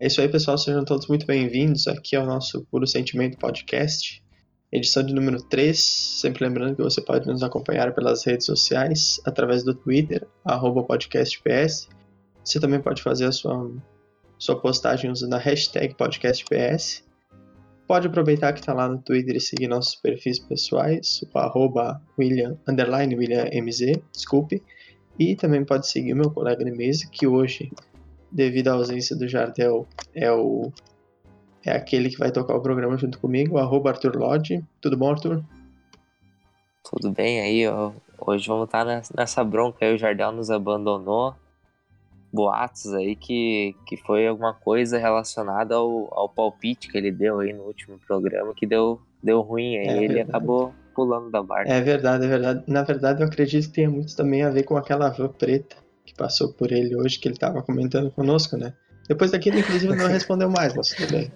É isso aí, pessoal. Sejam todos muito bem-vindos. Aqui é o nosso Puro Sentimento Podcast, edição de número 3. Sempre lembrando que você pode nos acompanhar pelas redes sociais, através do Twitter, podcastps. Você também pode fazer a sua, sua postagem usando a hashtag podcastps. Pode aproveitar que está lá no Twitter e seguir nossos perfis pessoais, o arroba William, underline William MZ, desculpe. E também pode seguir o meu colega de mesa, que hoje, devido à ausência do Jardel, é o é aquele que vai tocar o programa junto comigo, arroba Arthur Lodge. Tudo bom, Arthur? Tudo bem aí, ó. Hoje vamos estar nessa bronca aí, o Jardel nos abandonou. Boatos aí que, que foi alguma coisa relacionada ao, ao palpite que ele deu aí no último programa, que deu, deu ruim aí, é, ele verdade. acabou pulando da barca. É verdade, é verdade. Na verdade, eu acredito que tenha muito também a ver com aquela van preta passou por ele hoje, que ele estava comentando conosco, né? Depois daquilo, inclusive, não respondeu mais, mas tudo bem.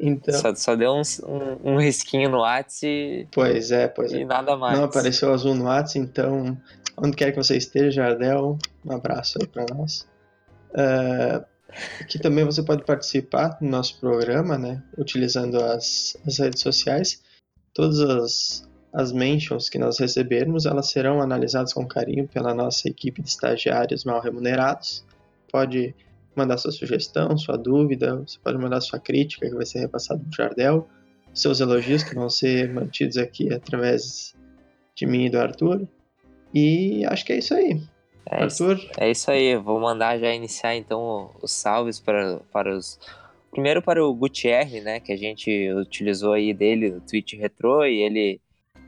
Então... Só, só deu uns, um, um risquinho no WhatsApp e... Pois é, pois e é. nada mais. Não apareceu azul no WhatsApp, então, onde quer que você esteja, Jardel, um abraço aí para nós. Uh, aqui também você pode participar do nosso programa, né? Utilizando as, as redes sociais. Todas as, as mentions que nós recebermos, elas serão analisadas com carinho pela nossa equipe de estagiários mal remunerados. Pode mandar sua sugestão, sua dúvida, você pode mandar sua crítica, que vai ser repassado para o Jardel, seus elogios, que vão ser mantidos aqui através de mim e do Arthur. E acho que é isso aí. É Arthur? Isso, é isso aí, vou mandar já iniciar então os salves para, para os. Primeiro para o Gutierre, né, que a gente utilizou aí dele no Twitch Retro e ele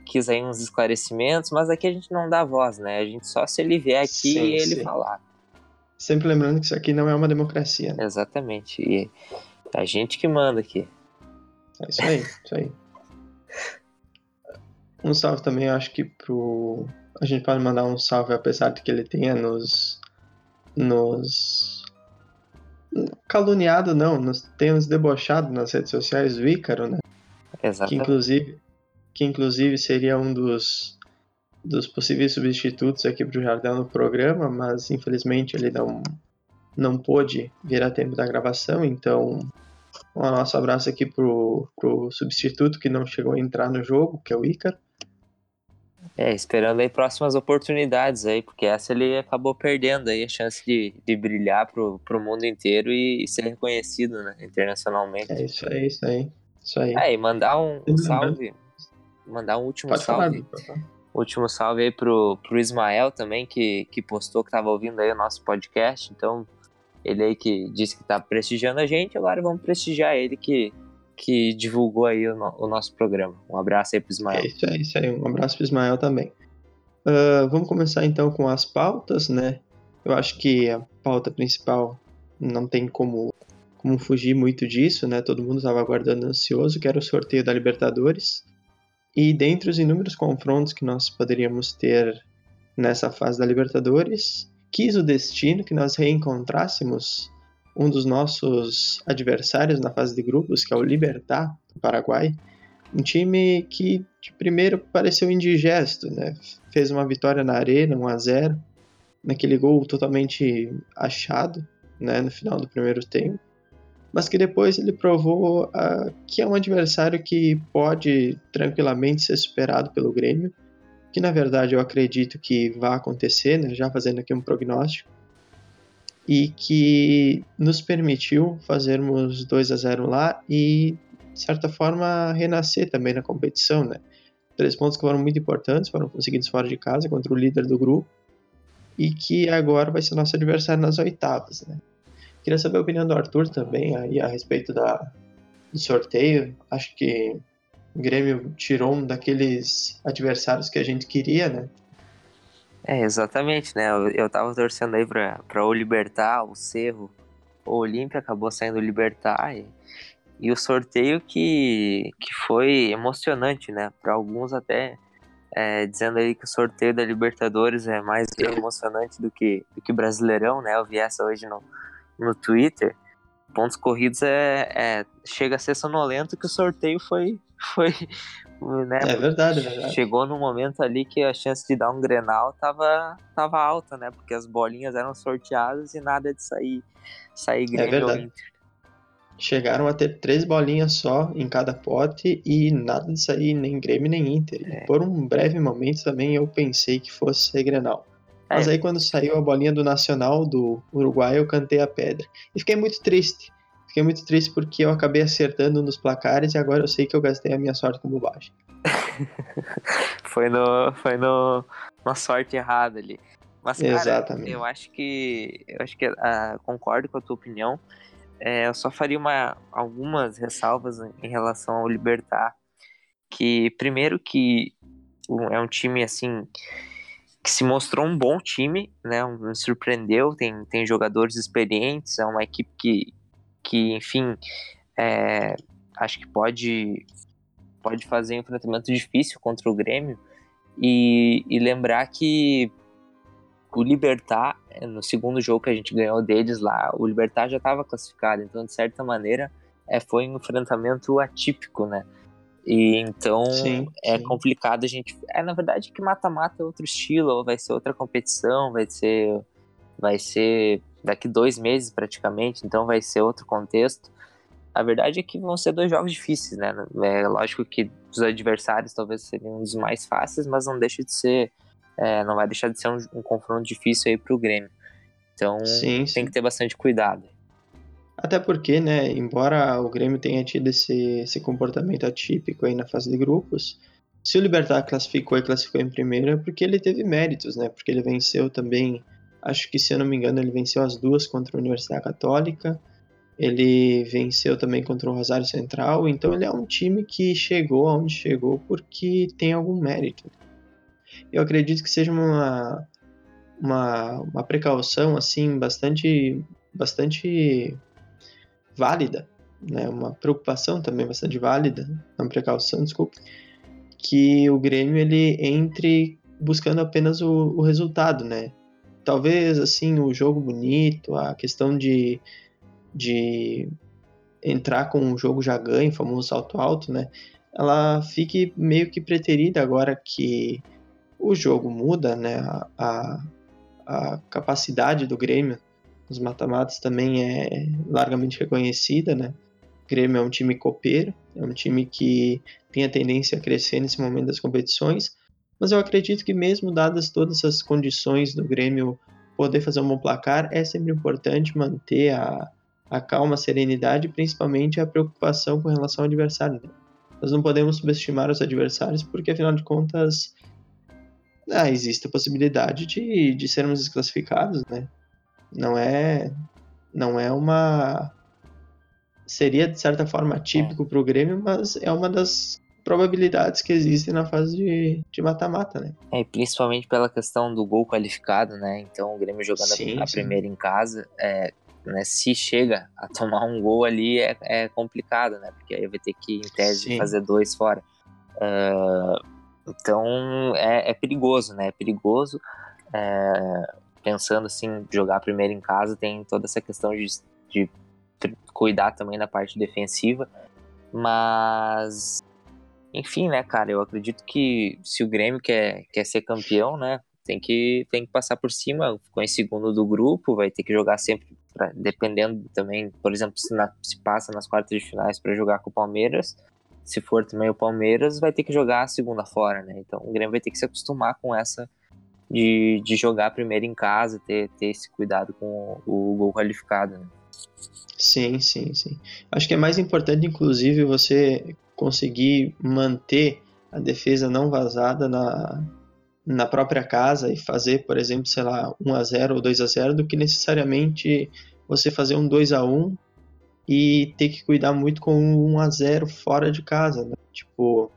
quis aí uns esclarecimentos, mas aqui a gente não dá voz, né? A gente só se ele vier aqui sim, e ele sim. falar. Sempre lembrando que isso aqui não é uma democracia. Né? Exatamente. E é a gente que manda aqui. É isso aí, isso aí. Um salve também, acho que pro. A gente pode mandar um salve, apesar de que ele tenha nos. nos. caluniado, não, nos, tenha nos debochado nas redes sociais do Ícaro, né? Exatamente. Que inclusive, que inclusive seria um dos dos possíveis substitutos aqui para o Jardel no programa, mas infelizmente ele não, não pôde vir a tempo da gravação, então um nosso abraço aqui pro, pro substituto que não chegou a entrar no jogo, que é o Ícaro. É, esperando aí próximas oportunidades aí, porque essa ele acabou perdendo aí a chance de, de brilhar pro, pro mundo inteiro e, e ser reconhecido, né, internacionalmente. É isso aí, isso aí. Isso aí. É, e mandar um, um salve, mandar um último Pode salve. Falar, Último salve aí pro, pro Ismael também, que, que postou que tava ouvindo aí o nosso podcast. Então, ele aí que disse que tá prestigiando a gente, agora vamos prestigiar ele que, que divulgou aí o, no, o nosso programa. Um abraço aí pro Ismael. É isso aí, isso aí. Um abraço pro Ismael também. Uh, vamos começar então com as pautas, né? Eu acho que a pauta principal não tem como, como fugir muito disso, né? Todo mundo estava aguardando ansioso, que era o sorteio da Libertadores. E dentre os inúmeros confrontos que nós poderíamos ter nessa fase da Libertadores, quis o destino que nós reencontrássemos um dos nossos adversários na fase de grupos, que é o Libertar, do Paraguai, um time que de primeiro pareceu indigesto, né? Fez uma vitória na arena, 1 a 0, naquele gol totalmente achado, né, no final do primeiro tempo mas que depois ele provou uh, que é um adversário que pode tranquilamente ser superado pelo Grêmio, que na verdade eu acredito que vai acontecer, né, já fazendo aqui um prognóstico, e que nos permitiu fazermos 2 a 0 lá e, de certa forma, renascer também na competição. Né? Três pontos que foram muito importantes, foram conseguidos fora de casa contra o líder do grupo, e que agora vai ser nosso adversário nas oitavas. Né? Queria saber a opinião do Arthur também aí a respeito da, do sorteio. Acho que o Grêmio tirou um daqueles adversários que a gente queria, né? É, exatamente, né? Eu, eu tava torcendo aí pra, pra o Libertar, o Cerro, o Olímpia acabou saindo Libertar e, e o sorteio que, que foi emocionante, né? Para alguns até é, dizendo aí que o sorteio da Libertadores é mais emocionante do que, do que Brasileirão, né? Eu vi essa hoje no, no Twitter, pontos corridos é, é, chega a ser sonolento que o sorteio foi foi né, é verdade, é verdade. Chegou no momento ali que a chance de dar um Grenal tava, tava alta, né? Porque as bolinhas eram sorteadas e nada de sair sair Grêmio é verdade. chegaram a ter três bolinhas só em cada pote e nada de sair nem Grêmio nem Inter. É. por um breve momento também eu pensei que fosse ser Grenal. Mas é. aí quando saiu a bolinha do Nacional do Uruguai, eu cantei a pedra. E fiquei muito triste. Fiquei muito triste porque eu acabei acertando nos placares e agora eu sei que eu gastei a minha sorte com bobagem. foi no, foi no, uma sorte errada ali. Mas, cara, Exatamente. eu acho que. Eu acho que uh, concordo com a tua opinião. É, eu só faria uma, algumas ressalvas em relação ao Libertar. Que, primeiro, que é um time assim que se mostrou um bom time, né? Me surpreendeu, tem, tem jogadores experientes, é uma equipe que, que enfim, é, acho que pode, pode fazer um enfrentamento difícil contra o Grêmio. E, e lembrar que o Libertar, no segundo jogo que a gente ganhou deles lá, o Libertar já estava classificado, então de certa maneira é, foi um enfrentamento atípico, né? E então sim, é sim. complicado a gente. É na verdade que mata-mata é outro estilo, ou vai ser outra competição, vai ser. Vai ser daqui dois meses praticamente, então vai ser outro contexto. A verdade é que vão ser dois jogos difíceis, né? É lógico que os adversários talvez seriam os mais fáceis, mas não deixa de ser. É, não vai deixar de ser um, um confronto difícil aí pro Grêmio. Então sim, tem que ter bastante cuidado. Até porque, né, embora o Grêmio tenha tido esse, esse comportamento atípico aí na fase de grupos, se o Libertar classificou e classificou em primeiro é porque ele teve méritos, né? Porque ele venceu também, acho que se eu não me engano, ele venceu as duas contra a Universidade Católica, ele venceu também contra o Rosário Central, então ele é um time que chegou aonde chegou porque tem algum mérito. Eu acredito que seja uma, uma, uma precaução assim bastante bastante válida, né, uma preocupação também bastante válida, uma precaução, desculpe, que o Grêmio ele entre buscando apenas o, o resultado, né? Talvez assim o jogo bonito, a questão de, de entrar com um jogo já ganho, famoso salto alto, né? Ela fique meio que preterida agora que o jogo muda, né? A, a, a capacidade do Grêmio nos mata-matas também é largamente reconhecida, né? O Grêmio é um time copeiro, é um time que tem a tendência a crescer nesse momento das competições, mas eu acredito que mesmo dadas todas as condições do Grêmio poder fazer um bom placar, é sempre importante manter a, a calma, a serenidade, principalmente a preocupação com relação ao adversário. Né? Nós não podemos subestimar os adversários, porque afinal de contas ah, existe a possibilidade de, de sermos desclassificados, né? Não é não é uma seria de certa forma típico é. para o Grêmio, mas é uma das probabilidades que existem na fase de mata-mata, né? É, principalmente pela questão do gol qualificado, né? Então o Grêmio jogando sim, a, sim. primeira em casa, é, né, se chega a tomar um gol ali é, é complicado, né? Porque aí vai ter que, em tese, sim. fazer dois fora. Uh, então é, é, perigoso, né? É perigoso. É, pensando assim, jogar primeiro em casa, tem toda essa questão de, de cuidar também da parte defensiva. Mas, enfim, né, cara, eu acredito que se o Grêmio quer, quer ser campeão, né, tem que, tem que passar por cima. Ficou em segundo do grupo, vai ter que jogar sempre, pra, dependendo também, por exemplo, se, na, se passa nas quartas de finais para jogar com o Palmeiras. Se for também o Palmeiras, vai ter que jogar a segunda fora, né? Então o Grêmio vai ter que se acostumar com essa de, de jogar primeiro em casa, ter, ter esse cuidado com o, gol qualificado. Né? Sim, sim, sim. Acho que é mais importante, inclusive, você conseguir manter a defesa não vazada na, na própria casa e fazer, por exemplo, sei lá, 1 a 0 ou 2 a 0 do que necessariamente você fazer um 2 a 1 e ter que cuidar muito com um 1 a 0 fora de casa, né? Tipo,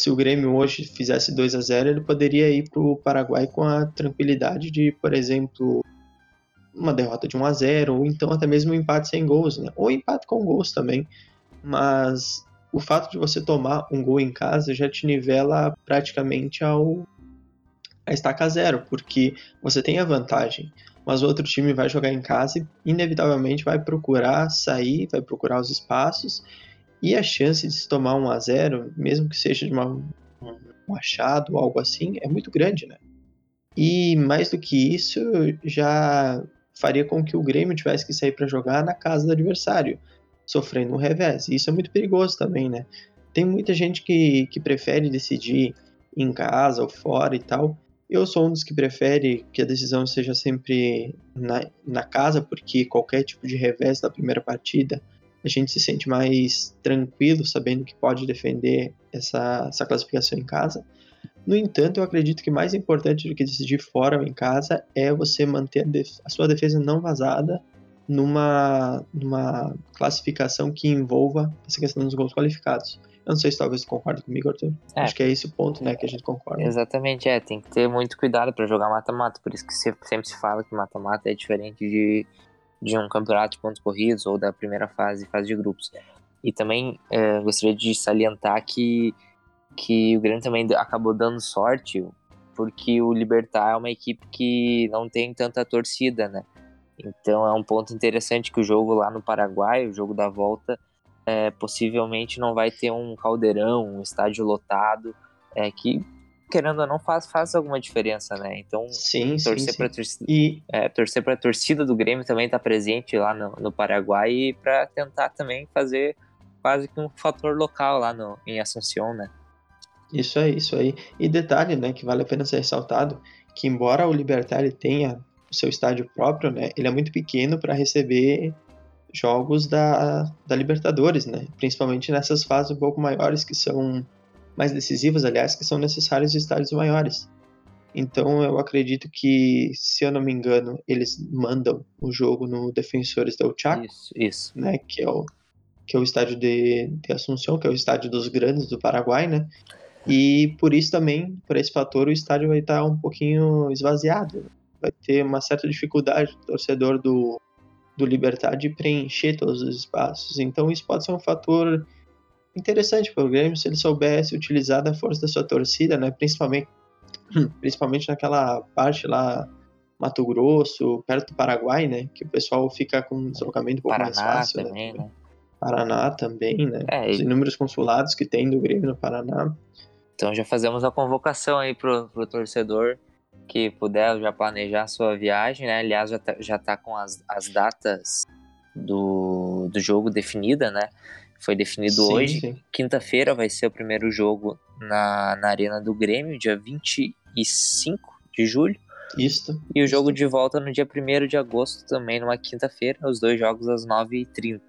se o Grêmio hoje fizesse 2 a 0 ele poderia ir para o Paraguai com a tranquilidade de, por exemplo, uma derrota de 1 a 0 ou então até mesmo um empate sem gols, né? ou empate com gols também. Mas o fato de você tomar um gol em casa já te nivela praticamente ao a estaca zero, porque você tem a vantagem, mas o outro time vai jogar em casa e inevitavelmente vai procurar sair, vai procurar os espaços e a chance de se tomar um a 0 mesmo que seja de uma, um achado ou algo assim, é muito grande, né? E mais do que isso, já faria com que o Grêmio tivesse que sair para jogar na casa do adversário. sofrendo um revés. E isso é muito perigoso também, né? Tem muita gente que, que prefere decidir em casa ou fora e tal. Eu sou um dos que prefere que a decisão seja sempre na, na casa, porque qualquer tipo de revés da primeira partida a gente se sente mais tranquilo sabendo que pode defender essa, essa classificação em casa. No entanto, eu acredito que mais importante do que decidir fora ou em casa é você manter a, a sua defesa não vazada numa, numa classificação que envolva essa questão dos gols qualificados. Eu não sei se talvez você concorde comigo, Arthur. É. Acho que é esse o ponto, né, que a gente concorda. Exatamente, é. Tem que ter muito cuidado para jogar mata-mata. Por isso que sempre se fala que mata-mata é diferente de, de um campeonato de pontos corridos ou da primeira fase, fase de grupos. E também é, gostaria de salientar que, que o Grêmio também acabou dando sorte, porque o Libertar é uma equipe que não tem tanta torcida, né? Então é um ponto interessante que o jogo lá no Paraguai, o jogo da volta, é, possivelmente não vai ter um caldeirão, um estádio lotado, é, que querendo ou não faz, faz alguma diferença, né? Então sim, torcer para torcida, e... é, torcer para a torcida do Grêmio também tá presente lá no, no Paraguai e para tentar também fazer quase que um fator local lá no, em Assunção, né? Isso aí, isso aí. E detalhe, né, que vale a pena ser ressaltado, que embora o Libertar tenha o seu estádio próprio, né, ele é muito pequeno para receber jogos da, da Libertadores, né? Principalmente nessas fases um pouco maiores, que são mais decisivas, aliás, que são necessários estádios maiores. Então eu acredito que, se eu não me engano, eles mandam o jogo no Defensores del Chaco, isso, isso. né? Que é o que é o estádio de, de Assunção, que é o estádio dos grandes do Paraguai, né? E por isso também, por esse fator, o estádio vai estar um pouquinho esvaziado. Vai ter uma certa dificuldade o torcedor do, do Libertar de preencher todos os espaços. Então isso pode ser um fator interessante para o Grêmio se ele soubesse utilizar da força da sua torcida, né? Principalmente, principalmente naquela parte lá Mato Grosso, perto do Paraguai, né? Que o pessoal fica com um deslocamento um pouco Paraná mais fácil. Né? Também, né? né? Paraná também, né? É, Os inúmeros consulados que tem do Grêmio no Paraná. Então já fazemos a convocação aí pro, pro torcedor que puder já planejar a sua viagem, né? Aliás, já tá, já tá com as, as datas do, do jogo definida, né? Foi definido sim, hoje. Quinta-feira vai ser o primeiro jogo na, na Arena do Grêmio, dia 25 de julho. Isso. E o jogo de volta no dia 1 de agosto, também numa quinta-feira, os dois jogos às 9h30.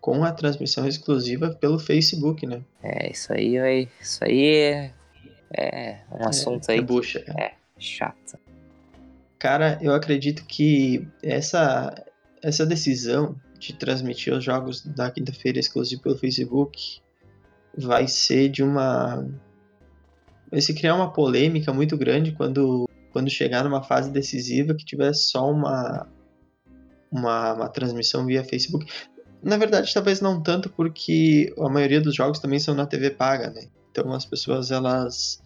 Com a transmissão exclusiva pelo Facebook, né? É, isso aí, véio, isso aí é, é um assunto é, aí. É bucha. É, chata. Cara, eu acredito que essa, essa decisão de transmitir os jogos da quinta-feira exclusivo pelo Facebook vai ser de uma. Vai se criar uma polêmica muito grande quando, quando chegar numa fase decisiva que tiver só uma, uma, uma transmissão via Facebook. Na verdade, talvez não tanto porque a maioria dos jogos também são na TV paga, né? Então as pessoas elas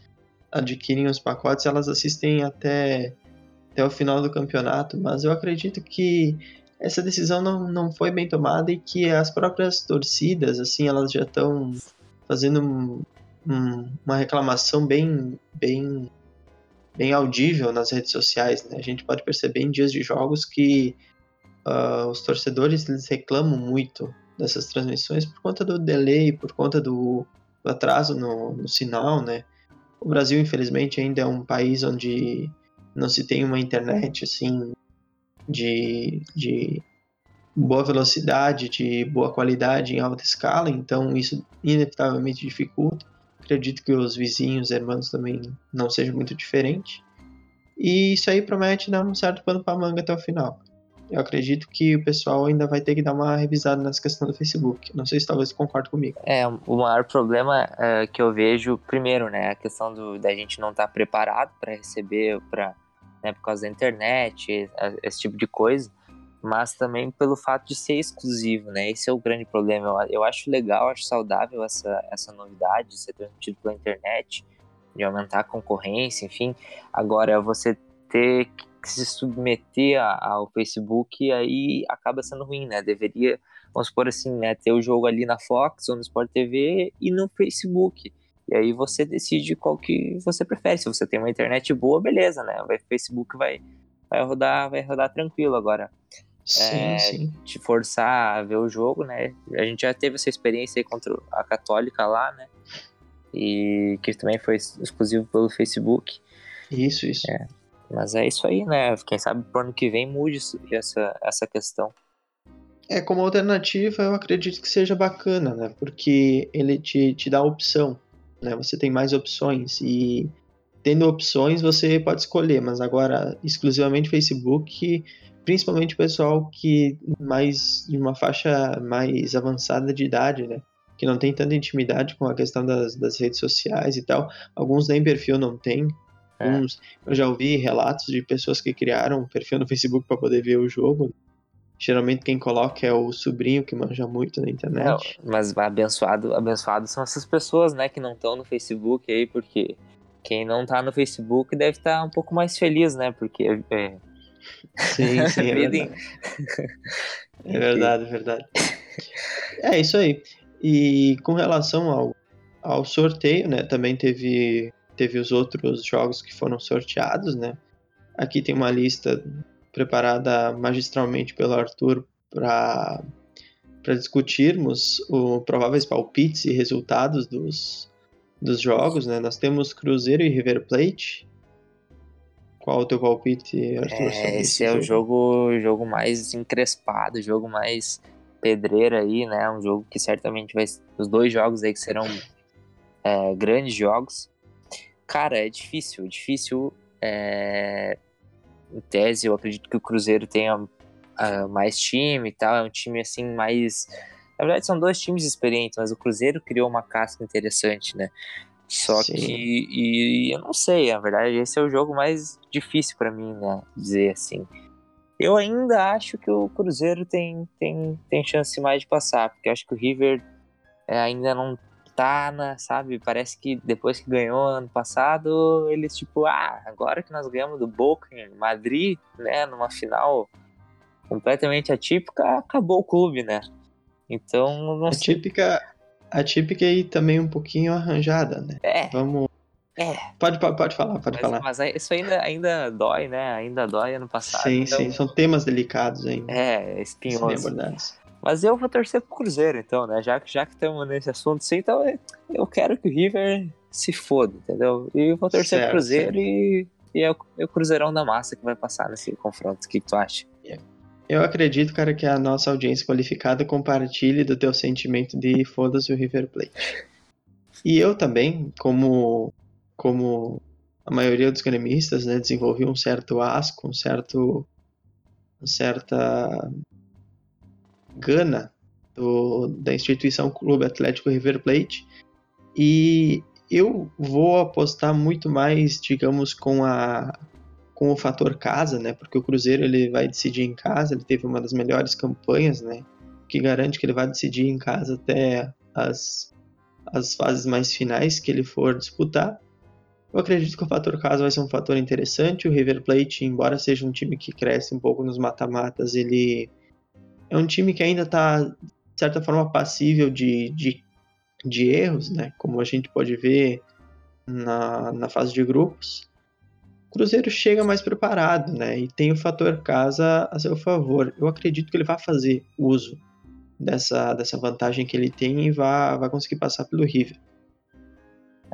adquirem os pacotes, elas assistem até, até o final do campeonato, mas eu acredito que essa decisão não, não foi bem tomada e que as próprias torcidas, assim, elas já estão fazendo um, um, uma reclamação bem, bem, bem audível nas redes sociais, né? A gente pode perceber em dias de jogos que uh, os torcedores eles reclamam muito dessas transmissões por conta do delay, por conta do, do atraso no, no sinal, né? O Brasil, infelizmente, ainda é um país onde não se tem uma internet assim de, de boa velocidade, de boa qualidade em alta escala, então isso inevitavelmente dificulta. Acredito que os vizinhos, irmãos também não seja muito diferente. E isso aí promete dar um certo pano para manga até o final eu acredito que o pessoal ainda vai ter que dar uma revisada nessa questão do Facebook. Não sei se talvez concorde comigo. É, o maior problema é, que eu vejo, primeiro, né, a questão do, da gente não estar tá preparado para receber, pra, né, por causa da internet, esse tipo de coisa, mas também pelo fato de ser exclusivo, né, esse é o grande problema. Eu, eu acho legal, acho saudável essa, essa novidade de ser transmitido pela internet, de aumentar a concorrência, enfim. Agora, você ter se submeter ao Facebook, aí acaba sendo ruim, né? Deveria, vamos supor assim, né, ter o jogo ali na Fox ou no Sport TV e no Facebook. E aí você decide qual que você prefere. Se você tem uma internet boa, beleza, né? O Facebook vai, vai rodar, vai rodar tranquilo agora. Sim, é, sim. te forçar a ver o jogo, né? A gente já teve essa experiência aí contra a Católica lá, né? E que também foi exclusivo pelo Facebook. Isso, isso. É. Mas é isso aí, né? Quem sabe pro ano que vem mude essa, essa questão. É, como alternativa, eu acredito que seja bacana, né? Porque ele te, te dá opção, né? Você tem mais opções e tendo opções você pode escolher, mas agora exclusivamente Facebook, principalmente o pessoal que mais de uma faixa mais avançada de idade, né? Que não tem tanta intimidade com a questão das, das redes sociais e tal. Alguns nem perfil não tem. É. Uns, eu já ouvi relatos de pessoas que criaram um perfil no Facebook para poder ver o jogo. Geralmente quem coloca é o sobrinho que manja muito na internet. Não, mas abençoado, abençoado são essas pessoas, né, que não estão no Facebook aí, porque quem não tá no Facebook deve estar tá um pouco mais feliz, né? Porque é... Sim, sim, é verdade. é verdade, é verdade. É isso aí. E com relação ao, ao sorteio, né? Também teve, teve os outros jogos que foram sorteados, né? Aqui tem uma lista preparada magistralmente pelo Arthur para para discutirmos os prováveis palpites e resultados dos, dos jogos, né? Nós temos Cruzeiro e River Plate. Qual o teu palpite, Arthur? É, esse é o jogo, jogo mais encrespado, o jogo mais pedreiro aí, né? Um jogo que certamente vai. Os dois jogos aí que serão é, grandes jogos. Cara, é difícil, difícil. É, em tese, eu acredito que o Cruzeiro tenha uh, mais time e tal. É um time assim mais. Na verdade, são dois times experientes, mas o Cruzeiro criou uma casca interessante, né? Só Sim. que. E eu não sei, na verdade, esse é o jogo mais difícil para mim, né? Dizer assim. Eu ainda acho que o Cruzeiro tem, tem, tem chance mais de passar, porque acho que o River é, ainda não tá na, sabe? Parece que depois que ganhou ano passado, eles tipo, ah, agora que nós ganhamos do Boca em Madrid, né, numa final completamente atípica, acabou o clube, né? Então, não atípica, sei. Atípica e também um pouquinho arranjada, né? É. Vamos é. Pode, pode, pode falar, pode mas, falar. Mas isso ainda, ainda dói, né? Ainda dói ano passado. Sim, então... sim, são temas delicados ainda. É, espinhosos. Mas eu vou torcer pro Cruzeiro, então, né? Já que já que estamos nesse assunto, sim, então eu quero que o River se foda, entendeu? E eu vou torcer certo, pro Cruzeiro e, e é, o, é o Cruzeirão da massa que vai passar nesse confronto. O que, que tu acha? Eu acredito, cara, que a nossa audiência qualificada compartilhe do teu sentimento de foda-se o River Plate. E eu também, como, como a maioria dos gremistas, né, desenvolvi um certo asco, um certo, uma certa gana do, da instituição Clube Atlético River Plate e eu vou apostar muito mais, digamos, com a com o fator casa, né? Porque o Cruzeiro ele vai decidir em casa, ele teve uma das melhores campanhas, né? Que garante que ele vai decidir em casa até as, as fases mais finais que ele for disputar. Eu acredito que o fator casa vai ser um fator interessante. O River Plate, embora seja um time que cresce um pouco nos mata-matas, ele é um time que ainda está, de certa forma, passível de, de, de, erros, né? Como a gente pode ver na, na fase de grupos. O Cruzeiro chega mais preparado, né? E tem o fator casa a seu favor. Eu acredito que ele vai fazer uso dessa, dessa vantagem que ele tem e vai, vai conseguir passar pelo River.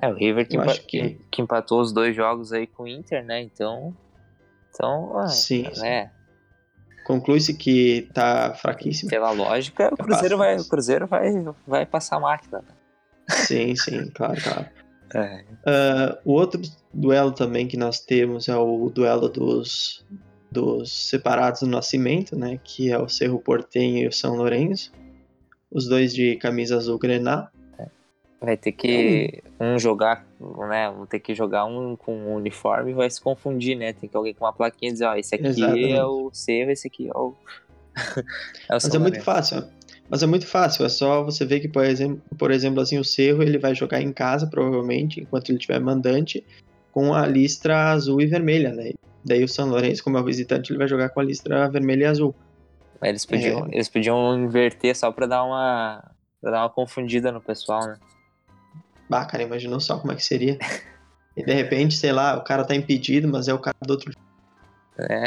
É, o River que, empa que... que, empatou os dois jogos aí com o Inter, né? Então. Então, ah, sim, né? Conclui-se que tá fraquíssimo. Pela lógica, o Cruzeiro, vai, o Cruzeiro vai, vai passar a máquina. Né? Sim, sim, claro, claro. É. Uh, o outro duelo também que nós temos é o duelo dos, dos separados no nascimento, né? Que é o Cerro Portenho e o São Lourenço. Os dois de camisa azul grená. Vai ter que um jogar, né? Vão ter que jogar um com um uniforme e vai se confundir, né? Tem que alguém com uma plaquinha dizer, ó, esse aqui Exatamente. é o seu, esse aqui é o. é o Mas é muito fácil. Mas é muito fácil, é só você ver que, por exemplo, por exemplo, assim, o Cerro ele vai jogar em casa, provavelmente, enquanto ele tiver mandante, com a listra azul e vermelha, né? Daí o São Lourenço, como é o visitante, ele vai jogar com a listra vermelha e azul. Eles podiam, é... eles podiam inverter só pra dar uma, pra dar uma confundida no pessoal, né? Bah, cara, imaginou só como é que seria. E de repente, sei lá, o cara tá impedido, mas é o cara do outro. É.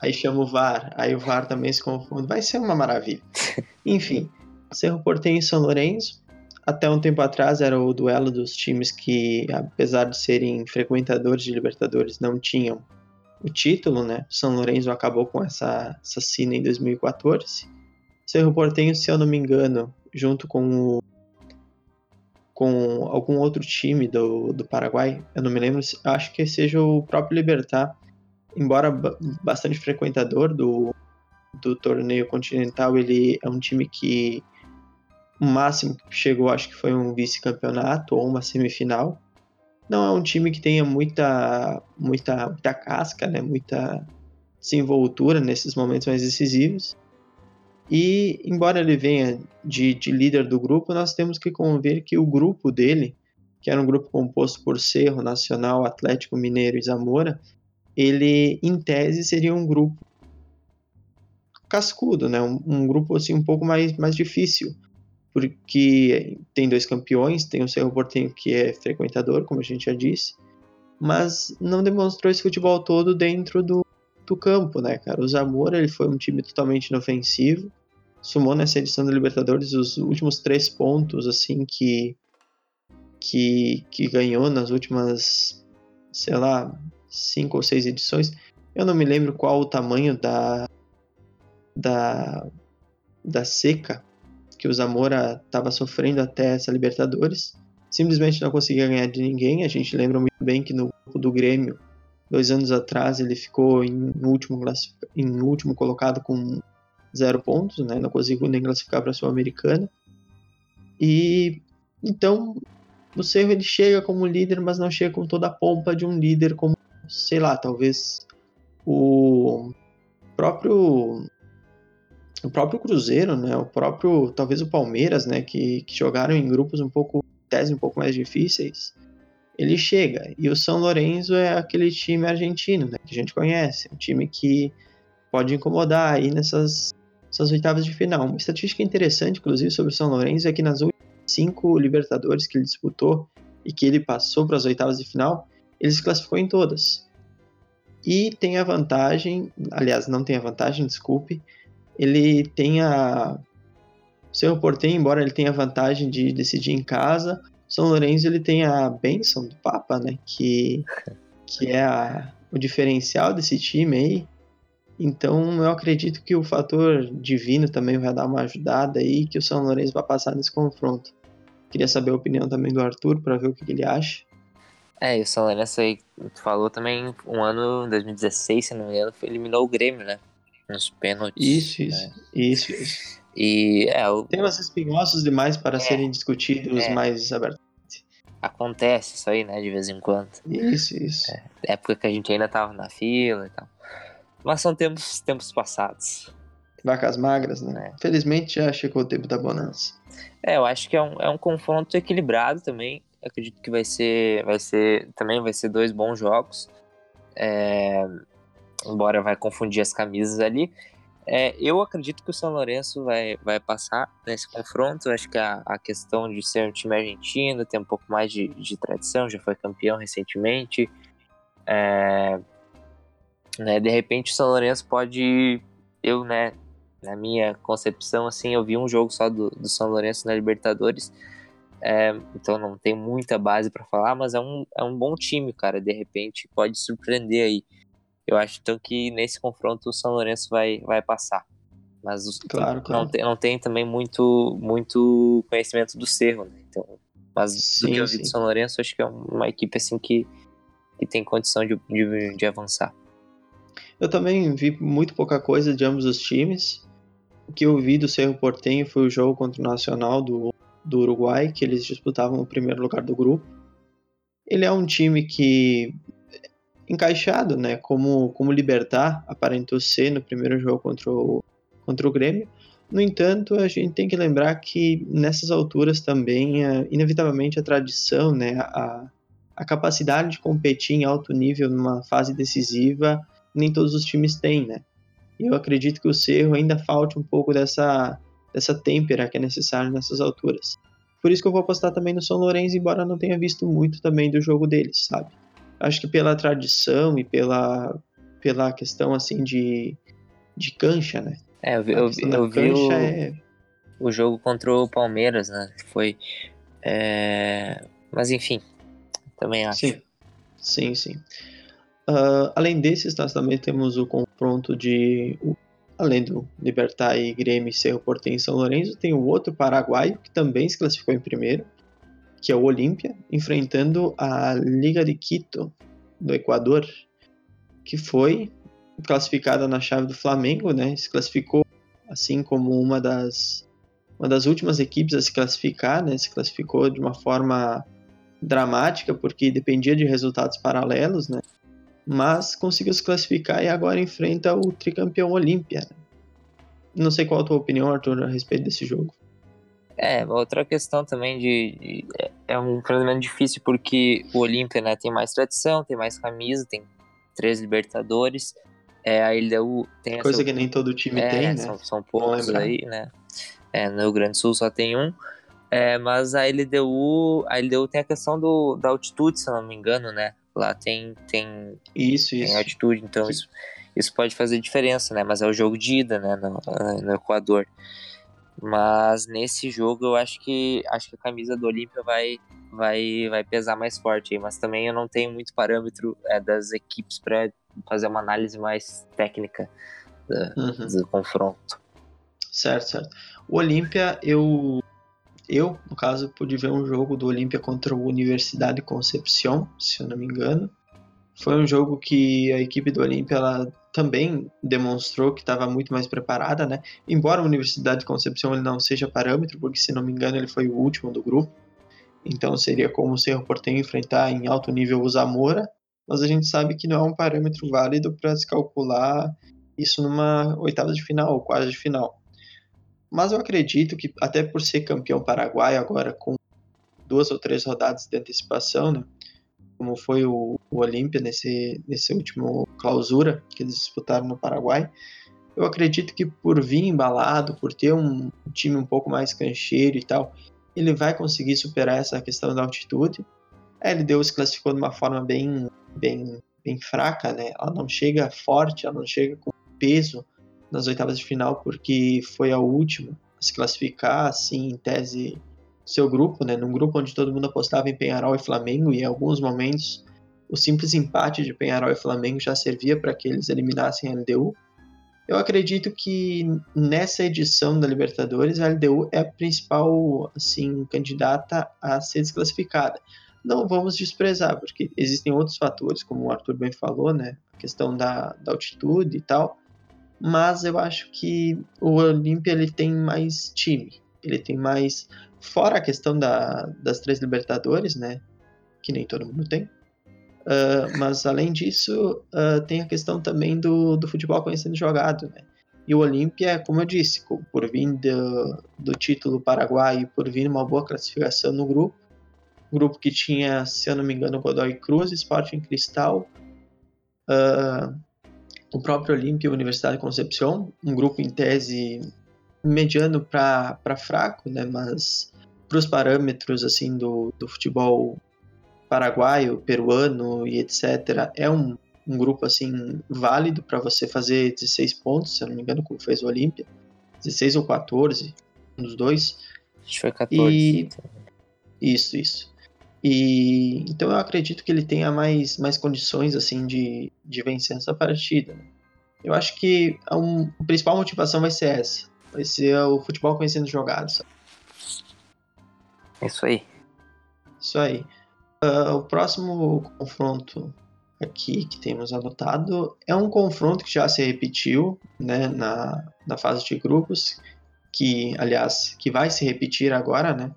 Aí chama o VAR, aí o VAR também se confunde. Vai ser uma maravilha. Enfim, Cerro Porteño e São Lourenço. Até um tempo atrás era o duelo dos times que, apesar de serem frequentadores de Libertadores, não tinham o título, né? São Lourenço acabou com essa, cena em 2014. Cerro Porteño, se eu não me engano, junto com o com algum outro time do, do Paraguai, eu não me lembro, acho que seja o próprio Libertar, embora bastante frequentador do, do torneio continental, ele é um time que o máximo que chegou, acho que foi um vice-campeonato ou uma semifinal. Não é um time que tenha muita, muita, muita casca, né? muita desenvoltura nesses momentos mais decisivos. E, embora ele venha de, de líder do grupo, nós temos que conver que o grupo dele, que era um grupo composto por Cerro, Nacional, Atlético Mineiro e Zamora, ele, em tese, seria um grupo cascudo, né? Um, um, grupo assim um pouco mais, mais difícil, porque tem dois campeões, tem o Cerro Porteño que é frequentador, como a gente já disse, mas não demonstrou esse futebol todo dentro do, do campo, né, cara? O Zamora ele foi um time totalmente inofensivo, sumou nessa edição da Libertadores os últimos três pontos, assim, que, que, que ganhou nas últimas, sei lá, cinco ou seis edições. Eu não me lembro qual o tamanho da, da, da seca que o Zamora estava sofrendo até essa Libertadores. Simplesmente não conseguia ganhar de ninguém. A gente lembra muito bem que no grupo do Grêmio, dois anos atrás, ele ficou em último, em último colocado com zero pontos, né? Não conseguiu nem classificar para a Sul-Americana. E então o Cerro ele chega como líder, mas não chega com toda a pompa de um líder como, sei lá, talvez o próprio o próprio Cruzeiro, né? O próprio, talvez o Palmeiras, né? Que, que jogaram em grupos um pouco, tese um pouco mais difíceis. Ele chega e o São Lourenço é aquele time argentino, né? Que a gente conhece, um time que pode incomodar aí nessas essas oitavas de final. Uma estatística interessante, inclusive, sobre o São Lourenço é que nas últimas cinco Libertadores que ele disputou e que ele passou para as oitavas de final, ele se classificou em todas. E tem a vantagem, aliás, não tem a vantagem, desculpe, ele tem a. O Cerro Portem, embora ele tenha a vantagem de decidir em casa, São Lourenço ele tem a bênção do Papa, né? Que, que é a, o diferencial desse time aí. Então eu acredito que o fator divino também vai dar uma ajudada aí, que o São Lourenço vai passar nesse confronto. Queria saber a opinião também do Arthur para ver o que, que, ele acha. É, e o São Lourenço aí, tu falou também, um ano, 2016, se não me engano, eliminou o Grêmio, né? Nos pênaltis. Isso, isso, né? isso, isso. E, é, o... Temas espinhosos demais para é, serem discutidos é. mais abertamente. Acontece isso aí, né, de vez em quando. Isso, isso. É, época que a gente ainda tava na fila e tal. Mas são tempos, tempos passados. Vacas magras, né? É. Felizmente já chegou o tempo da bonança. É, eu acho que é um, é um confronto equilibrado também. Eu acredito que vai ser, vai ser. Também vai ser dois bons jogos. É, embora vai confundir as camisas ali. É, eu acredito que o São Lourenço vai, vai passar nesse confronto. Acho que a, a questão de ser um time argentino tem um pouco mais de, de tradição, já foi campeão recentemente. É, né? De repente o São Lourenço pode, eu, né, na minha concepção, assim, eu vi um jogo só do, do São Lourenço na Libertadores, é, então não tem muita base para falar, mas é um, é um bom time, cara, de repente pode surpreender aí. Eu acho então que nesse confronto o São Lourenço vai, vai passar. Mas os, claro, claro. Não, tem, não tem também muito, muito conhecimento do Cerro, né? Então, mas sim, do sim. São Lourenço, acho que é uma equipe assim que, que tem condição de, de, de avançar. Eu também vi muito pouca coisa de ambos os times. O que eu vi do Cerro Portenho foi o jogo contra o Nacional do, do Uruguai, que eles disputavam o primeiro lugar do grupo. Ele é um time que encaixado, né, como como Libertar aparentou ser no primeiro jogo contra o contra o Grêmio. No entanto, a gente tem que lembrar que nessas alturas também, é, inevitavelmente, a tradição, né, a, a capacidade de competir em alto nível numa fase decisiva nem todos os times têm, né? E eu acredito que o Cerro ainda falte um pouco dessa, dessa têmpera que é necessária nessas alturas. Por isso que eu vou apostar também no São Lourenço, embora não tenha visto muito também do jogo deles, sabe? Acho que pela tradição e pela, pela questão assim de, de cancha, né? É, eu vi, eu, eu vi o, é... o jogo contra o Palmeiras, né? Foi. É... Mas enfim, também acho. Sim, sim, sim. Uh, além desses, nós também temos o confronto de. Além do Libertar e Grêmio Cerro Portem em São Lourenço, tem o outro paraguaio que também se classificou em primeiro, que é o Olímpia, enfrentando a Liga de Quito do Equador, que foi classificada na chave do Flamengo, né? Se classificou assim como uma das uma das últimas equipes a se classificar, né? Se classificou de uma forma dramática porque dependia de resultados paralelos, né? Mas conseguiu se classificar e agora enfrenta o tricampeão Olímpia. Não sei qual a tua opinião, Arthur, a respeito desse jogo. É, outra questão também de, de é um enfrentamento difícil porque o Olímpia, né, tem mais tradição, tem mais camisa, tem três Libertadores. É, a LDU tem Coisa essa... que nem todo time é, tem, né? São, são poucos aí, né? É, no Rio Grande do Sul só tem um. É, mas a LDU, a LDU tem a questão do, da altitude, se eu não me engano, né? Lá tem tem isso, tem isso. altitude, então isso, isso pode fazer diferença, né? Mas é o jogo de ida, né? No, no Equador. Mas nesse jogo eu acho que acho que a camisa do Olímpia vai vai vai pesar mais forte mas também eu não tenho muito parâmetro é, das equipes para fazer uma análise mais técnica do, uhum. do confronto. Certo, certo. O Olímpia, eu eu, no caso, pude ver um jogo do Olímpia contra o Universidade Concepción, se eu não me engano. Foi um jogo que a equipe do Olímpia também demonstrou que estava muito mais preparada, né? Embora a Universidade de Concepción ele não seja parâmetro, porque se não me engano ele foi o último do grupo, então seria como o Cerro Porteño enfrentar em alto nível o Zamora, mas a gente sabe que não é um parâmetro válido para se calcular isso numa oitava de final ou quase de final. Mas eu acredito que até por ser campeão paraguaio agora com duas ou três rodadas de antecipação, né? como foi o, o Olímpia nesse, nesse último clausura que eles disputaram no Paraguai. Eu acredito que por vir embalado, por ter um time um pouco mais cancheiro e tal, ele vai conseguir superar essa questão da altitude. A LDU se classificou de uma forma bem, bem, bem fraca, né? Ela não chega forte, ela não chega com peso nas oitavas de final, porque foi a última a se classificar, assim, em tese seu grupo, né, num grupo onde todo mundo apostava em Penharol e Flamengo, e em alguns momentos o simples empate de Penharol e Flamengo já servia para que eles eliminassem a LDU. Eu acredito que nessa edição da Libertadores a LDU é a principal assim candidata a ser desclassificada. Não vamos desprezar, porque existem outros fatores, como o Arthur bem falou, né? A questão da, da altitude e tal. Mas eu acho que o Olímpia ele tem mais time, ele tem mais Fora a questão da, das três Libertadores, né? Que nem todo mundo tem. Uh, mas além disso, uh, tem a questão também do, do futebol conhecendo jogado, né? E o Olímpia, como eu disse, por vir do, do título paraguaio por vir uma boa classificação no grupo, grupo que tinha, se eu não me engano, Godoy Cruz, Sporting Cristal, uh, o próprio Olímpia e Universidade de Concepción, um grupo em tese mediano para fraco, né? Mas para os parâmetros assim do, do futebol paraguaio, peruano e etc, é um, um grupo assim válido para você fazer 16 pontos, se eu não me engano, como fez o Olímpia, 16 ou 14, um dos dois. Acho que foi 14. E... Isso, isso. E então eu acredito que ele tenha mais, mais condições assim de, de vencer essa partida. Né? Eu acho que a, um, a principal motivação vai ser essa Vai ser o futebol conhecendo jogados. É isso aí. Isso aí. Uh, o próximo confronto aqui que temos anotado é um confronto que já se repetiu né, na, na fase de grupos, que, aliás, que vai se repetir agora, né?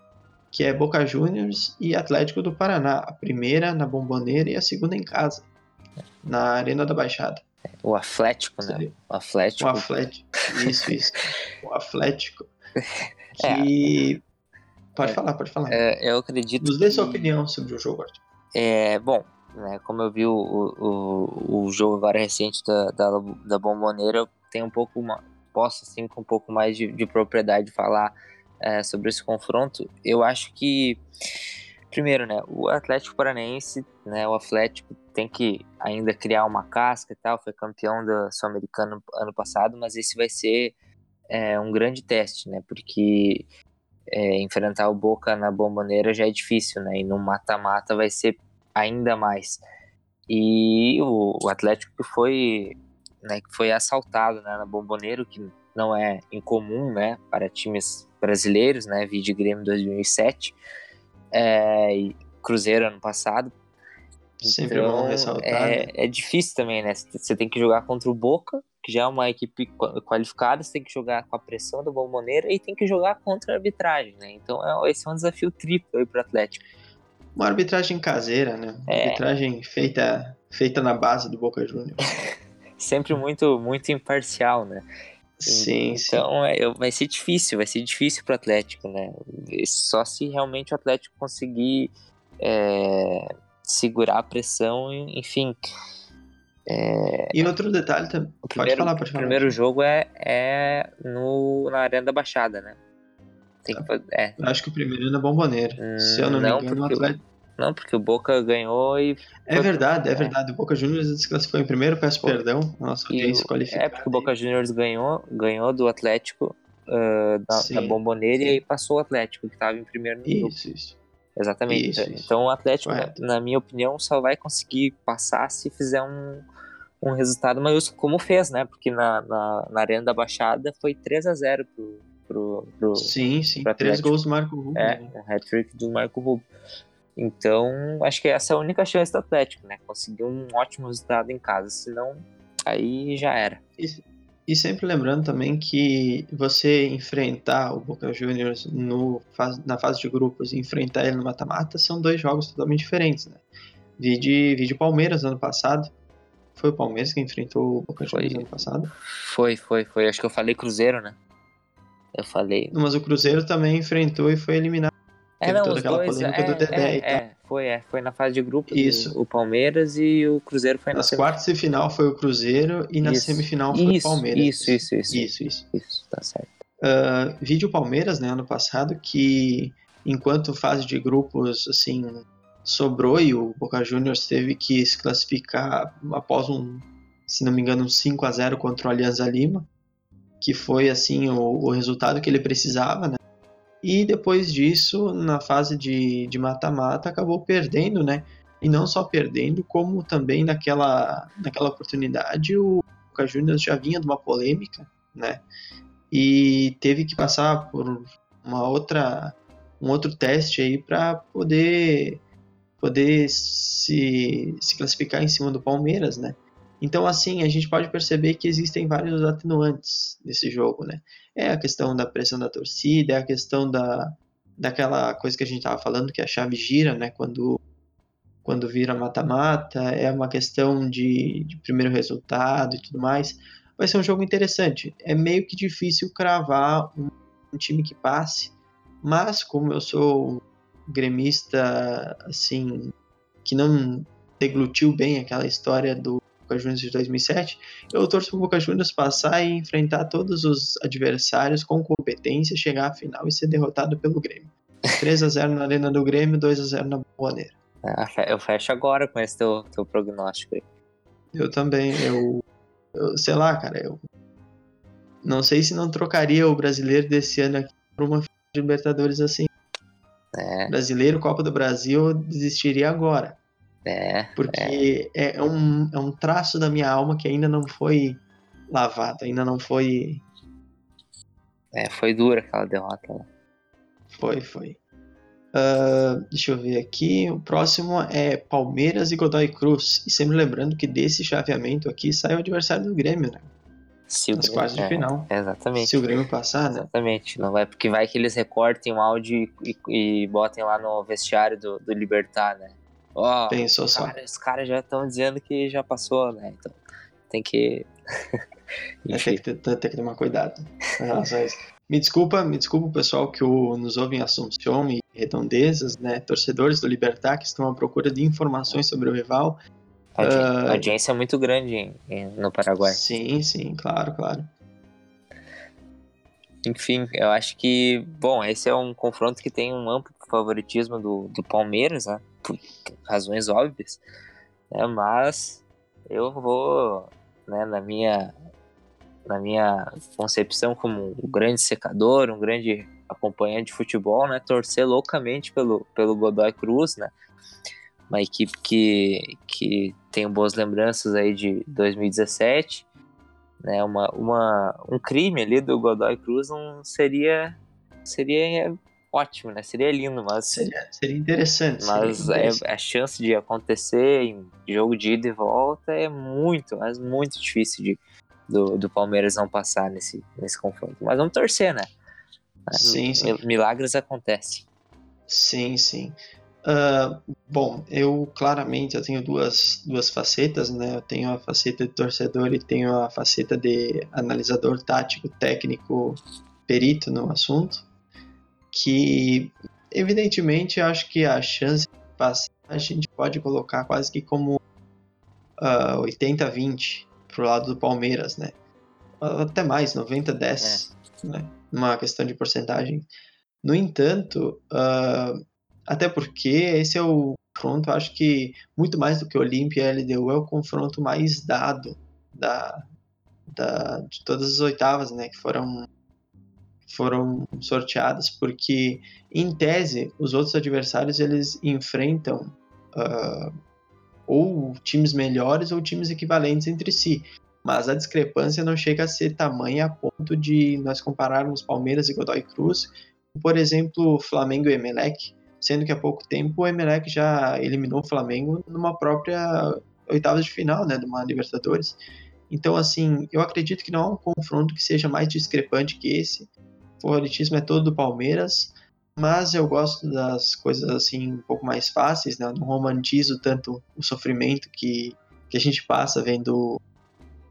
Que é Boca Juniors e Atlético do Paraná. A primeira na Bomboneira e a segunda em casa, na Arena da Baixada. O Atlético, né? O Atlético. O Atlético. Isso, isso. O Atlético. Que. É. Pode é, falar, pode falar. É, eu acredito. Nos dê sua opinião sobre o jogo, Arthur. É, bom, né, como eu vi o, o, o jogo agora recente da, da, da Bomboneira, eu tenho um pouco. Uma, posso, assim, com um pouco mais de, de propriedade falar é, sobre esse confronto. Eu acho que. Primeiro, né, o Atlético Paranaense, né, o Atlético tem que ainda criar uma casca e tal, foi campeão da Sul-Americano ano passado, mas esse vai ser é, um grande teste, né? Porque é, enfrentar o Boca na bomboneira já é difícil, né? E no mata-mata vai ser ainda mais. E o, o Atlético que foi, né, que foi assaltado né, na bomboneira, que não é incomum né, para times brasileiros, né? Vídeo Grêmio 2007 é, e Cruzeiro ano passado. Sempre então, bom ressaltar. É, né? é difícil também, né? Você tem que jogar contra o Boca, que já é uma equipe qualificada, você tem que jogar com a pressão da bomboneira e tem que jogar contra a arbitragem, né? Então é, esse é um desafio triplo aí pro Atlético. Uma arbitragem caseira, né? Uma É. arbitragem feita, feita na base do Boca Juniors. Sempre muito, muito imparcial, né? Sim, sim. Então é, vai ser difícil, vai ser difícil pro Atlético, né? Só se realmente o Atlético conseguir é, segurar a pressão, enfim. É, E outro detalhe também. o Pode primeiro, falar, pode o falar. primeiro jogo é, é no, na Arena da Baixada, né? Tem que, fazer- é, Eu acho que o primeiro é na bomboneira. Se eu não, Não, me engano, o o- Atlético. Não, porque o Boca ganhou e É verdade, é verdade. O Boca Juniors desclassificou em primeiro, peço perdão. a Nossa audiência qualificada. É, porque o Boca Juniors ganhou, ganhou do Atlético ah, da, Sim, da Bomboneira e aí passou o Atlético, que estava em primeiro no grupo. Isso, isso. Exatamente. Isso, então, isso. o Atlético, na, Correto. na minha opinião, só vai conseguir passar se fizer um, um resultado maiúsculo, como fez, né? Porque na, na, na Arena da Baixada foi 3 a 0 pro, pro, pro, Sim, sim. pro Três gols do Marco Rubio. é, né? hat-trick do Marco Rubio. Então, acho que essa é a única chance do Atlético, né? Conseguir um ótimo resultado em casa, senão aí já era. E, e sempre lembrando também que você enfrentar o Boca Juniors no, na fase de grupos e enfrentar ele no mata-mata são dois jogos totalmente diferentes, né? Vide, vide o Palmeiras ano passado. Foi o Palmeiras que enfrentou o Boca Foi. Juniors ano passado. Foi, foi, foi. Acho que eu falei Cruzeiro, né? Eu falei. Mas o Cruzeiro também enfrentou e foi eliminado. Teve não, toda aquela dois. polêmica é, do Dedé é, e tal. é, foi, é. Foi na fase de grupos Isso. o, Palmeiras e o Cruzeiro foi na Nas quartas de final foi o Cruzeiro e na Isso. semifinal foi Isso, o Palmeiras. isso, isso, isso. Isso, isso. Isso, tá certo. Uh, vídeo Palmeiras, né, ano passado, que enquanto fase de grupos, assim, sobrou e o Boca Juniors teve que se classificar após um, se não me engano, um 5 a 0 contra o Alianza Lima, que foi, assim, o, o resultado que ele precisava, né, e depois disso, na fase de mata-mata, acabou perdendo, né, e não só perdendo, como também naquela, naquela oportunidade o Boca Juniors já vinha de uma polêmica, né, e teve que passar por uma outra um outro teste aí para poder poder se, se classificar em cima do Palmeiras, né? Então assim a gente pode perceber que existem vários atenuantes nesse jogo, né? É a questão da pressão da torcida, é a questão da daquela coisa que a gente estava falando que a chave gira, né? Quando quando vira mata-mata, é uma questão de, de primeiro resultado e tudo mais vai ser um jogo interessante. É meio que difícil cravar um, um time que passe, mas como eu sou gremista assim que não deglutiu bem aquela história do Boca Juniors de 2007, eu torço para o Boca Juniors passar e enfrentar todos os adversários com competência, chegar à final e ser derrotado pelo Grêmio. 3 a 0 na Arena do Grêmio, 2 a 0 na Boaneira. Ah, Eu fecho agora com esse teu, teu prognóstico aí. Eu também, eu, eu sei lá, cara, eu não sei se não trocaria o brasileiro desse ano aqui por uma final de Libertadores assim. É, Brasileiro, Copa do Brasil, eu desistiria agora. É. Porque é, é um, é um traço da minha alma que ainda não foi lavado, ainda não foi. É, foi dura aquela derrota lá. Foi, foi. Ah, deixa eu ver aqui. O próximo é Palmeiras e Godoy Cruz. E sempre lembrando que desse chaveamento aqui sai o adversário do Grêmio, né? Se o Nas Grêmio- quartas de é, final. Exatamente. Se o Grêmio passar, né? Exatamente, não vai, porque vai que eles recortem o áudio e, e botem lá no vestiário do, do Libertar, né? Ó, Pensou só. cara, os caras já estão dizendo que já passou, né? Então tem que. Tem, que ter, tem que tomar cuidado com relação a isso. Me desculpa, me desculpa o pessoal que o, nos ouve em Assunção e Redondezas, né? Torcedores do Libertar que estão à procura de informações sobre o rival. a a audiência é muito grande em- em- no Paraguai. Sim, sim, claro, claro. Enfim, eu acho que, bom, esse é um confronto que tem um amplo favoritismo do, do Palmeiras, né? Por razões óbvias. né? Mas eu vou, né, na minha na minha concepção como um grande secador, um grande acompanhante de futebol, né, torcer loucamente pelo, pelo Godoy Cruz, né, uma equipe que, que tem boas lembranças aí de 2017, né, uma, uma, um crime ali do Godoy Cruz não seria, seria ótimo, né, seria lindo, mas... Seria, seria interessante. Mas seria interessante. É, a chance de acontecer em jogo de ida e volta é muito, mas muito difícil de, do, do Palmeiras não passar nesse, nesse confronto. Mas vamos torcer, né? Sim, sim. Milagres acontecem. Sim, sim. Uh, bom, eu claramente eu tenho duas, duas facetas, né? Eu tenho a faceta de torcedor e tenho a faceta de analisador tático, técnico, perito no assunto. Que, evidentemente, acho que a chance de passar a gente pode colocar quase que como uh, 80-20 pro lado do Palmeiras, né? Até mais, 90-10, é. né? Uma questão de porcentagem. No entanto, uh, até porque esse é o confronto, acho que muito mais do que Olímpia e LDU, é o confronto mais dado da, da, de todas as oitavas, né? Que foram foram sorteadas, porque em tese os outros adversários eles enfrentam uh, ou times melhores ou times equivalentes entre si. Mas a discrepância não chega a ser tamanha a ponto de nós compararmos Palmeiras e Godoy Cruz, por exemplo, Flamengo e Emelec, sendo que há pouco tempo o Emelec já eliminou o Flamengo numa própria oitava de final, né, de uma Libertadores. Então, assim, eu acredito que não há um confronto que seja mais discrepante que esse. Favoritismo é todo do Palmeiras, mas eu gosto das coisas assim um pouco mais fáceis, né? Não romantizo tanto o sofrimento que, que a gente passa vendo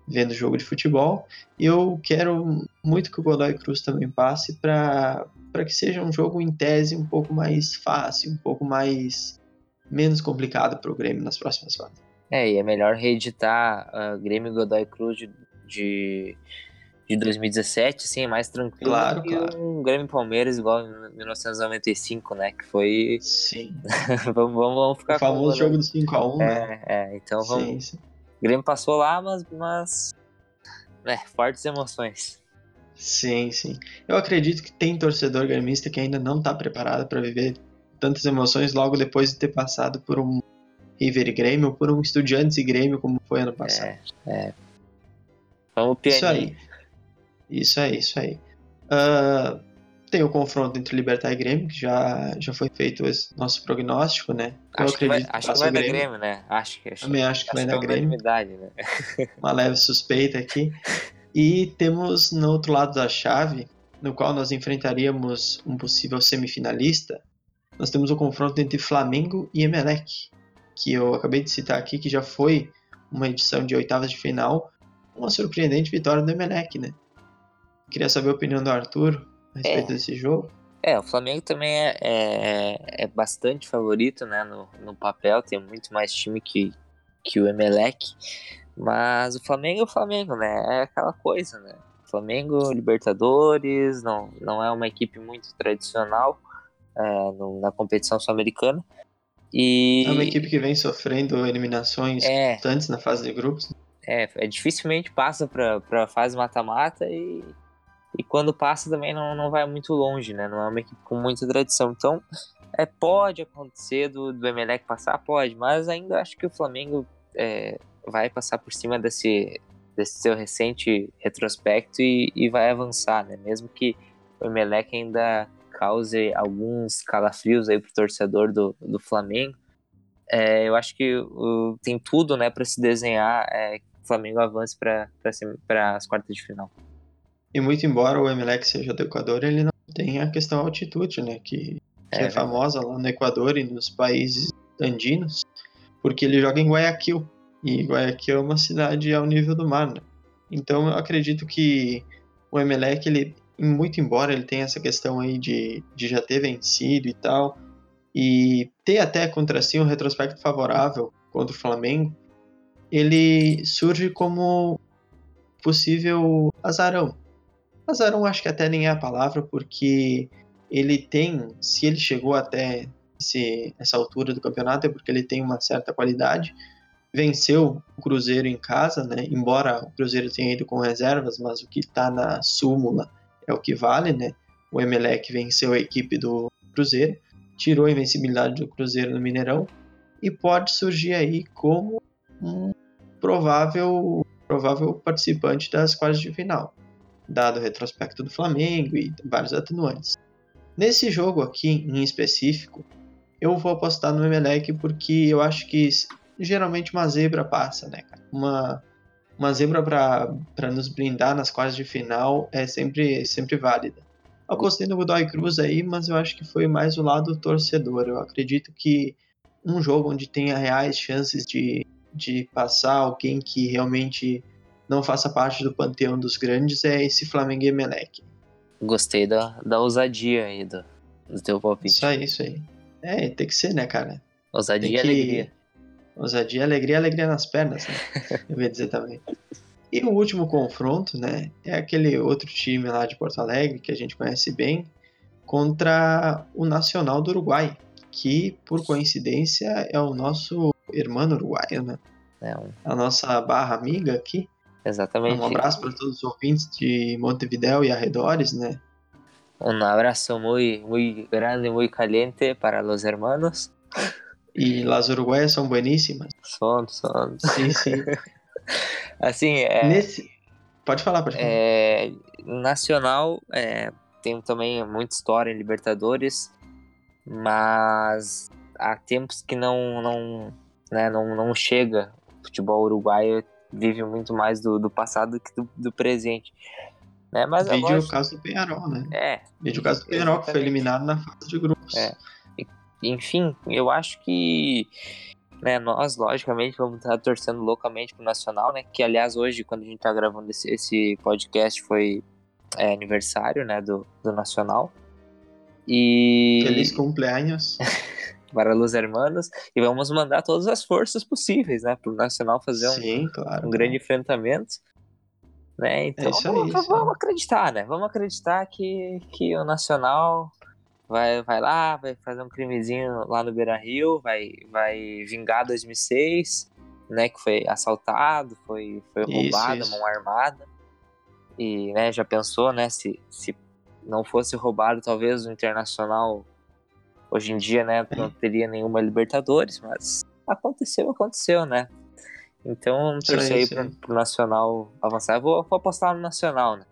vendo jogo de futebol. E eu quero muito que o Godoy Cruz também passe para que seja um jogo em tese um pouco mais fácil, um pouco mais menos complicado para o Grêmio nas próximas fases. É, e é melhor reeditar uh, Grêmio Godoy Cruz de, de de 2017, assim, é mais tranquilo claro, que claro. um Grêmio Palmeiras igual em 1995, né? Que foi. Sim. vamos, vamos, vamos ficar o famoso jogo do 5x1, é, né? É, então vamos. Sim, sim. O Grêmio passou lá, mas. mas... É, fortes emoções. Sim, sim. Eu acredito que tem torcedor gremista que ainda não está preparado para viver tantas emoções logo depois de ter passado por um River e Grêmio ou por um Estudiantes e Grêmio como foi ano passado. É, é. Vamos pianinho. Isso aí. Isso aí, isso aí. Uh, tem o confronto entre Libertar e Grêmio, que já, já foi feito esse nosso prognóstico, né? Eu acho que vai, acho que vai dar Grêmio, né? Acho que acho, Também acho que vai dar é Grêmio. Né? Uma leve suspeita aqui. E temos no outro lado da chave, no qual nós enfrentaríamos um possível semifinalista, nós temos o confronto entre Flamengo e Emelec, que eu acabei de citar aqui, que já foi uma edição de oitavas de final, uma surpreendente vitória do Emelec, né? Queria saber a opinião do Arthur a respeito é. desse jogo. É, o Flamengo também é, é, é, bastante favorito, né, no, no papel, tem muito mais time que, que o Emelec, mas o Flamengo é o Flamengo, né, é aquela coisa, né, Flamengo, Libertadores, não, não é uma equipe muito tradicional é, no, na competição sul-americana, e... É uma equipe que vem sofrendo eliminações é, constantes na fase de grupos. É, é dificilmente passa para a fase mata-mata e e quando passa também não, não vai muito longe, né? Não é uma equipe com muita tradição. Então, é, pode acontecer do, do Emelec passar? Pode, mas ainda acho que o Flamengo é, vai passar por cima desse, desse seu recente retrospecto e, e vai avançar, né? Mesmo que o Emelec ainda cause alguns calafrios aí pro torcedor do, do Flamengo, é, eu acho que o, tem tudo, né, para se desenhar é, que o Flamengo avance para as quartas de final. E muito embora o Emelec seja do Equador, ele não tem a questão altitude, né? Que, que é, é famosa lá no Equador e nos países andinos, porque ele joga em Guayaquil. E Guayaquil é uma cidade ao nível do mar, né? Então eu acredito que o Emelec, ele, muito embora ele tenha essa questão aí de, de já ter vencido e tal, e ter até contra si um retrospecto favorável contra o Flamengo, ele surge como possível azarão. Azarão acho que até nem é a palavra, porque ele tem, se ele chegou até esse, essa altura do campeonato, é porque ele tem uma certa qualidade, venceu o Cruzeiro em casa, né? Embora o Cruzeiro tenha ido com reservas, mas o que está na súmula é o que vale, né? O Emelec venceu a equipe do Cruzeiro, tirou a invencibilidade do Cruzeiro no Mineirão e pode surgir aí como um provável provável participante das quartas de final, dado o retrospecto do Flamengo e vários atenuantes. Nesse jogo aqui em específico, eu vou apostar no Emelec porque eu acho que geralmente uma zebra passa, né, cara? Uma, uma zebra para nos brindar nas quartas de final é sempre, sempre válida. Apostei no Godoy Cruz aí, mas eu acho que foi mais o lado torcedor. Eu acredito que um jogo onde tenha reais chances de de passar alguém que realmente não faça parte do panteão dos grandes é esse Flamengo e Emelec. Gostei da, da ousadia aí do, do teu palpite. Isso aí, isso aí. É, tem que ser, né, cara? Ousadia e alegria. Ousadia, alegria, alegria nas pernas, né? Eu ia dizer também. E o último confronto, né, é aquele outro time lá de Porto Alegre, que a gente conhece bem, contra o Nacional do Uruguai, que, por coincidência, é o nosso irmão uruguaio, né? É um... A nossa barra amiga aqui. Exatamente. Um abraço para todos os ouvintes de Montevideo e arredores, né? Um abraço muito, muito grande, muito caliente para os hermanos. E as uruguaias são bueníssimas. São, são. Sim, sim. assim, é... Nesse... Pode falar, pode falar. É... Nacional, é... tem também muita história em Libertadores, mas há tempos que não, não né, não, não chega. O futebol uruguaio vive muito mais do, do passado que do, do presente. Né? Mas Vídeo agora... o caso do Penharol, né? É. Vídeo o caso do Penharol, que foi eliminado na fase de grupos. É. Enfim, eu acho que né, nós, logicamente, vamos estar torcendo loucamente pro Nacional, né? Que, aliás, hoje, quando a gente tá gravando esse, esse podcast, foi é, aniversário, né, do, do Nacional. E... Feliz cumpleaños. para os hermanos e vamos mandar todas as forças possíveis, né, para o Nacional fazer um, Sim, claro, um grande enfrentamento, né? Então é vamos, aí, vamos acreditar, né? Vamos acreditar que, que o Nacional vai, vai lá, vai fazer um crimezinho lá no Beira Rio, vai, vai vingar 2006, né? Que foi assaltado, foi, foi roubado, mão armada. E né, já pensou, né? Se, se não fosse roubado, talvez o Internacional Hoje em dia, né, não teria nenhuma Libertadores, mas aconteceu, aconteceu, né? Então, torcer aí pro, pro Nacional avançar. Eu vou, vou apostar no Nacional, né?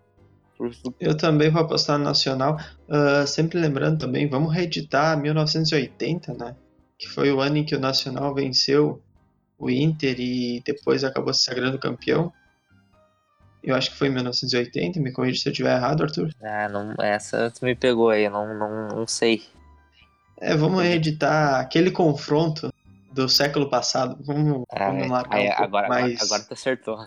Eu também vou apostar no Nacional. Uh, sempre lembrando também, vamos reeditar 1980, né? Que foi o ano em que o Nacional venceu o Inter e depois acabou se sagrando campeão. Eu acho que foi em 1980, me corrija se eu estiver errado, Arthur. Ah, não, essa tu me pegou aí, eu não, não, não sei. É, vamos reeditar aquele confronto do século passado. Vamos, ah, vamos marcar um agora, mais... Agora tu acertou.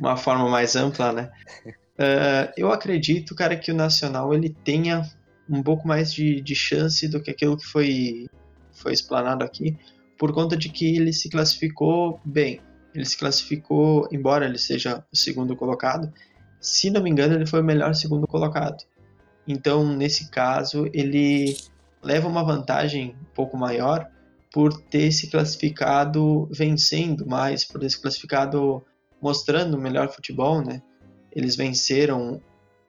Uma forma mais ampla, né? Uh, eu acredito, cara, que o Nacional ele tenha um pouco mais de, de chance do que aquilo que foi, foi explanado aqui, por conta de que ele se classificou bem. Ele se classificou, embora ele seja o segundo colocado, se não me engano, ele foi o melhor segundo colocado. Então, nesse caso, ele leva uma vantagem um pouco maior por ter se classificado vencendo mais, por ter se classificado mostrando o melhor futebol, né? Eles venceram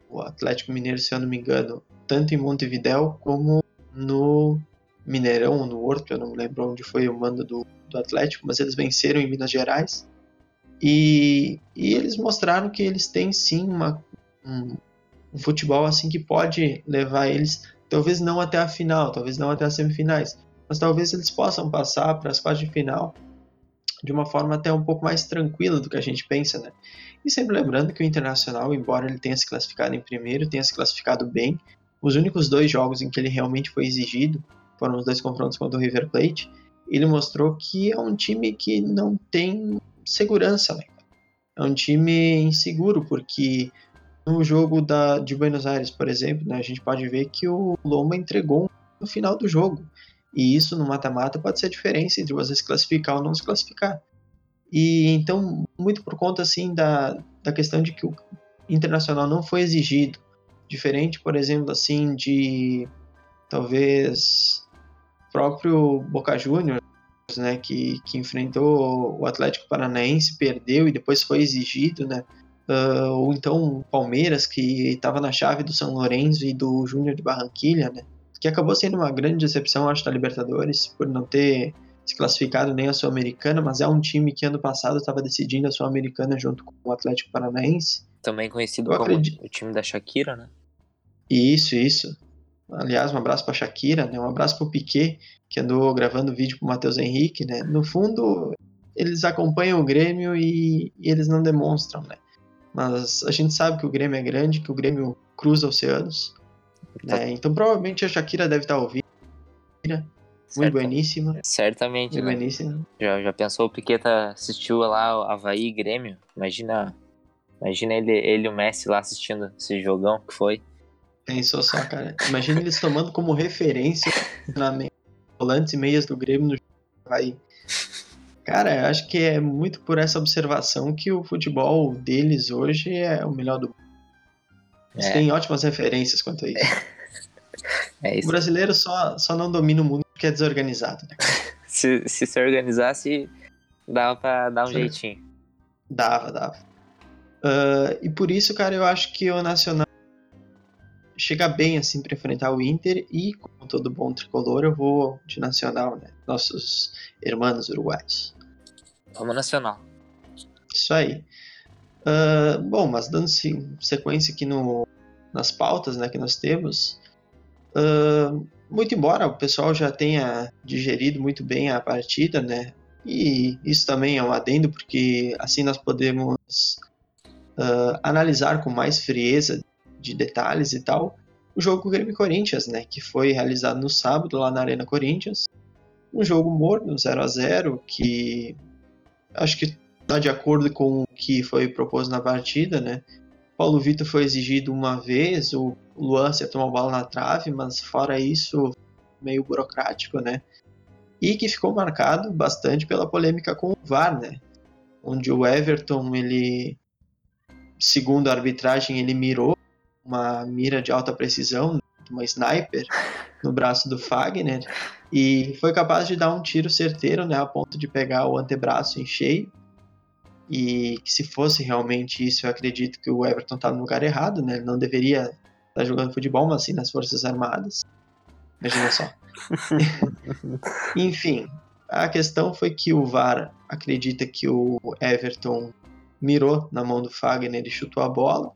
o Atlético Mineiro, se eu não me engano, tanto em Montevidéu como no Mineirão, no Horto, eu não lembro onde foi o mando do, do Atlético, mas eles venceram em Minas Gerais. E, e eles mostraram que eles têm sim uma, um, um futebol assim que pode levar eles talvez não até a final, talvez não até as semifinais, mas talvez eles possam passar para as quartas de final de uma forma até um pouco mais tranquila do que a gente pensa, né? E sempre lembrando que o Internacional, embora ele tenha se classificado em primeiro, tenha se classificado bem, os únicos dois jogos em que ele realmente foi exigido foram os dois confrontos contra o River Plate. Ele mostrou que é um time que não tem segurança, né? É um time inseguro, porque no jogo da, de Buenos Aires, por exemplo, né, a gente pode ver que o Loma entregou no final do jogo. E isso no mata-mata pode ser a diferença entre você se classificar ou não se classificar. E então, muito por conta assim da, da questão de que o internacional não foi exigido, diferente, por exemplo, assim de talvez próprio Boca Juniors, né, que, que enfrentou o Atlético Paranaense, perdeu e depois foi exigido, né? Uh, ou então Palmeiras, que estava na chave do São Lourenço e do Júnior de Barranquilha, né? Que acabou sendo uma grande decepção, acho, da Libertadores, por não ter se classificado nem a Sul-Americana, mas é um time que ano passado estava decidindo a Sul-Americana junto com o Atlético Paranaense. Também conhecido Eu como acredito... o time da Shakira, né? Isso, isso. Aliás, um abraço para Shakira, né? Um abraço para o Piquet, que andou gravando vídeo para Matheus Henrique, né? No fundo, eles acompanham o Grêmio e, e, eles não demonstram, né? Mas a gente sabe que o Grêmio é grande, que o Grêmio cruza oceanos. Né? Então, provavelmente a Shakira deve estar ouvindo. Muito bueníssima. Certamente, Muito né? bueníssima. Já, já pensou, o Piqueta assistiu lá Havaí e Grêmio? Imagina, imagina ele, ele e o Messi lá assistindo esse jogão que foi. Pensou só, cara. Imagina eles tomando como referência na volantes e meias do Grêmio no Havaí. Cara, eu acho que é muito por essa observação que o futebol deles hoje é o melhor do mundo. Eles é. têm ótimas referências quanto a isso. É isso. O brasileiro só, só não domina o mundo porque é desorganizado, né? se, se se organizasse, dava pra dar um jeitinho. Dava, dava. Uh, e por isso, cara, eu acho que o Nacional chega bem assim para enfrentar o Inter e, como todo bom tricolor, eu vou de Nacional, né? Nossos irmãos uruguaios. Vamos Nacional. Isso aí. Uh, bom, mas dando sequência aqui no, nas pautas né, que nós temos, uh, muito embora o pessoal já tenha digerido muito bem a partida, né? E isso também é um adendo, porque assim nós podemos uh, analisar com mais frieza de detalhes e tal o jogo Grêmio Corinthians, né? Que foi realizado no sábado lá na Arena Corinthians. Um jogo morno, 0 a 0 que acho que está de acordo com o que foi proposto na partida, né? Paulo Vitor foi exigido uma vez, o Luan acertou uma bola na trave, mas fora isso, meio burocrático, né? E que ficou marcado bastante pela polêmica com o VAR, né? Onde o Everton, ele, segundo a arbitragem, ele mirou uma mira de alta precisão, uma sniper, no braço do Fagner e foi capaz de dar um tiro certeiro, né, a ponto de pegar o antebraço em cheio. E se fosse realmente isso, eu acredito que o Everton está no lugar errado, né? Ele não deveria estar tá jogando futebol, mas sim nas Forças Armadas. Imagina só. Enfim, a questão foi que o VAR acredita que o Everton mirou na mão do Fagner e chutou a bola.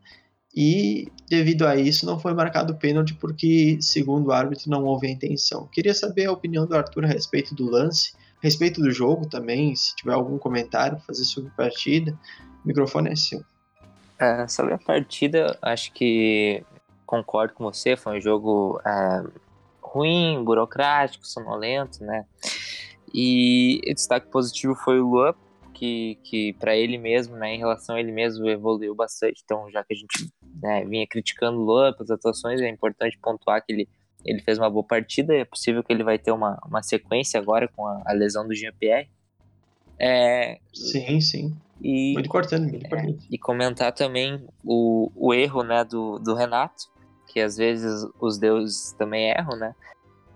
E devido a isso não foi marcado pênalti porque, segundo o árbitro, não houve a intenção. Queria saber a opinião do Arthur a respeito do lance, a respeito do jogo também, se tiver algum comentário fazer sobre a partida. O microfone é seu. É, sobre a partida, acho que concordo com você, foi um jogo é, ruim, burocrático, sonolento, né? E o destaque positivo foi o Luan, que, que para ele mesmo, né, em relação a ele mesmo, evoluiu bastante. Então, já que a gente né, vinha criticando o Luan pelas atuações, é importante pontuar que ele, ele fez uma boa partida. É possível que ele vai ter uma, uma sequência agora com a, a lesão do Jean-Pierre. É, sim, sim. E, muito importante, muito é, importante. É, e comentar também o, o erro né, do, do Renato, que às vezes os deuses também erram, né?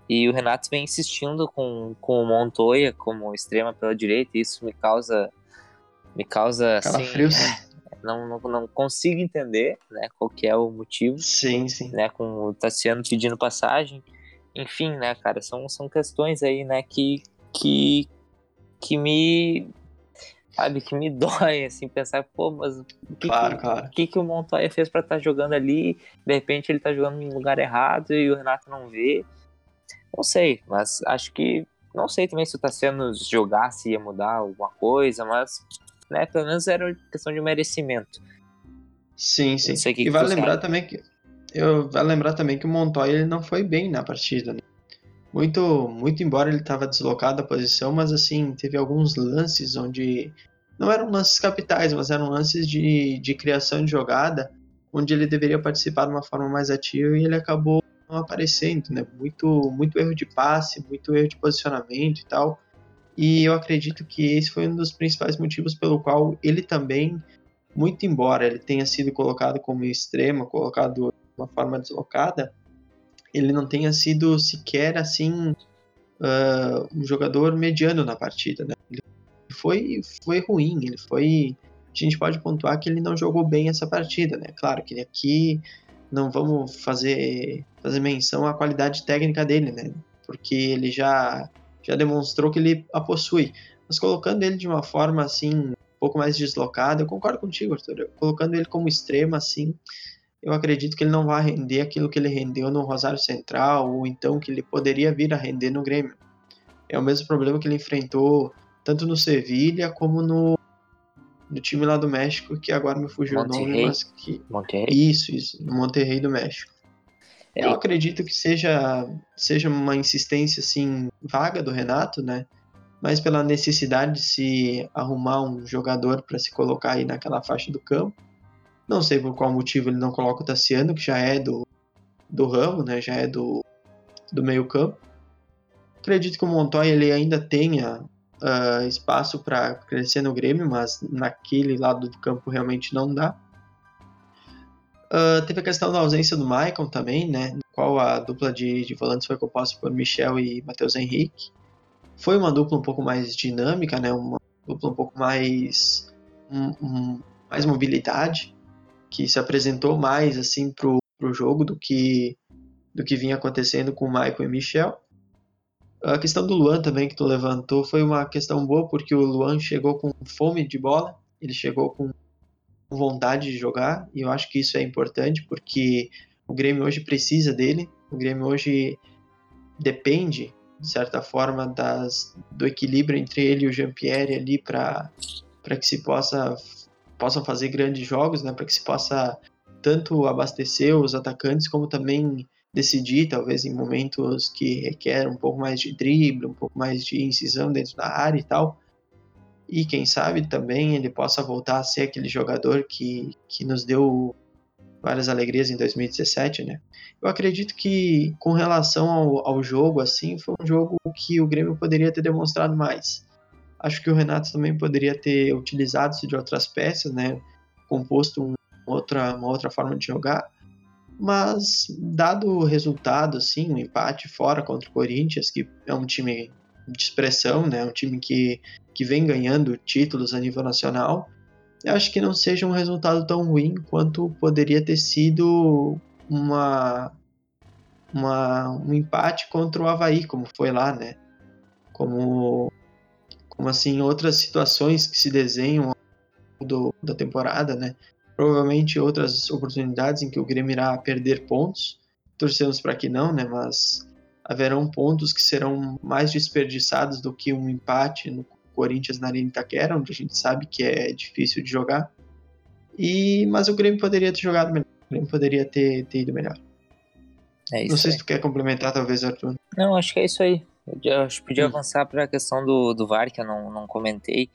E o Renato vem insistindo com, com o Montoya como extrema pela direita, e isso me causa. Me causa. Assim, não, não, não, consigo entender né, qual que é o motivo. Sim, sim. Né, com o Tassiano pedindo passagem. Enfim, né, cara, são, são questões aí, né, que, que, que me. Sabe, que me dói, assim, pensar, pô, mas o que, claro, que, claro. que, que o Montoya fez para estar tá jogando ali? De repente ele tá jogando no lugar errado e o Renato não vê. Não sei, mas acho que. Não sei também se o Tassiano jogasse ia mudar alguma coisa, mas né, pelo menos era questão de merecimento. Sim, sim. e vale lembrar sabe. também que. Eu vale lembrar também que o Montoya ele não foi bem na partida, né? Muito, muito embora ele estava deslocado da posição, mas assim, teve alguns lances onde não eram lances capitais, mas eram lances de, de criação de jogada, onde ele deveria participar de uma forma mais ativa e ele acabou não aparecendo, né? Muito, muito erro de passe, muito erro de posicionamento e tal. E eu acredito que esse foi um dos principais motivos pelo qual ele também, muito embora ele tenha sido colocado como extremo, colocado de uma forma deslocada, ele não tenha sido sequer assim uh, um jogador mediano na partida, né? Ele foi, foi ruim, ele foi. A gente pode pontuar que ele não jogou bem essa partida, né? Claro que aqui não vamos fazer, fazer menção à qualidade técnica dele, né? Porque ele já, já demonstrou que ele a possui. Mas colocando ele de uma forma assim, um pouco mais deslocada, eu concordo contigo, Arthur. Colocando ele como extremo assim, eu acredito que ele não vai render aquilo que ele rendeu no Rosário Central, ou então que ele poderia vir a render no Grêmio. É o mesmo problema que ele enfrentou tanto no Sevilha como no, no time lá do México, que agora me fugiu Monterrey. o nome, mas que. Monterrey? Isso, isso, no Monterrey do México. Eu acredito que seja, seja uma insistência assim vaga do Renato, né? Mas pela necessidade de se arrumar um jogador para se colocar aí naquela faixa do campo. Não sei por qual motivo ele não coloca o Tassiano, que já é do, do ramo, né? Já é do, do meio campo. Acredito que o Montoya ele ainda tenha uh, espaço para crescer no Grêmio, mas naquele lado do campo realmente não dá. Uh, teve a questão da ausência do Maicon também, né? No qual a dupla de, de volantes foi composta por Michel e Matheus Henrique. Foi uma dupla um pouco mais dinâmica, né? Uma dupla um pouco mais um, um, mais mobilidade que se apresentou mais assim pro, pro jogo do que do que vinha acontecendo com o Michael e Michel. A questão do Luan também que tu levantou foi uma questão boa porque o Luan chegou com fome de bola, ele chegou com vontade de jogar e eu acho que isso é importante porque o Grêmio hoje precisa dele, o Grêmio hoje depende de certa forma das, do equilíbrio entre ele e o Jean-Pierre ali para que se possa possam fazer grandes jogos, né, para que se possa tanto abastecer os atacantes como também decidir, talvez em momentos que requer um pouco mais de drible, um pouco mais de incisão dentro da área e tal. E quem sabe também ele possa voltar a ser aquele jogador que, que nos deu várias alegrias em 2017, né? Eu acredito que com relação ao, ao jogo, assim, foi um jogo que o Grêmio poderia ter demonstrado mais. Acho que o Renato também poderia ter utilizado-se de outras peças, né? Composto um, outra, uma outra forma de jogar. Mas, dado o resultado, assim, um empate fora contra o Corinthians, que é um time de expressão, né? Um time que, que vem ganhando títulos a nível nacional. Eu acho que não seja um resultado tão ruim quanto poderia ter sido uma, uma, um empate contra o Havaí, como foi lá, né? Como como assim outras situações que se desenham do, da temporada, né? Provavelmente outras oportunidades em que o Grêmio irá perder pontos. Torcemos para que não, né? Mas haverão pontos que serão mais desperdiçados do que um empate no Corinthians na Arena Itaquera, onde a gente sabe que é difícil de jogar. E mas o Grêmio poderia ter jogado melhor. O Grêmio poderia ter, ter ido melhor. É isso não sei aí. se tu quer complementar, talvez, Arthur. Não, acho que é isso aí. Eu acho que podia hum. avançar para a questão do, do VAR, que eu não, não comentei.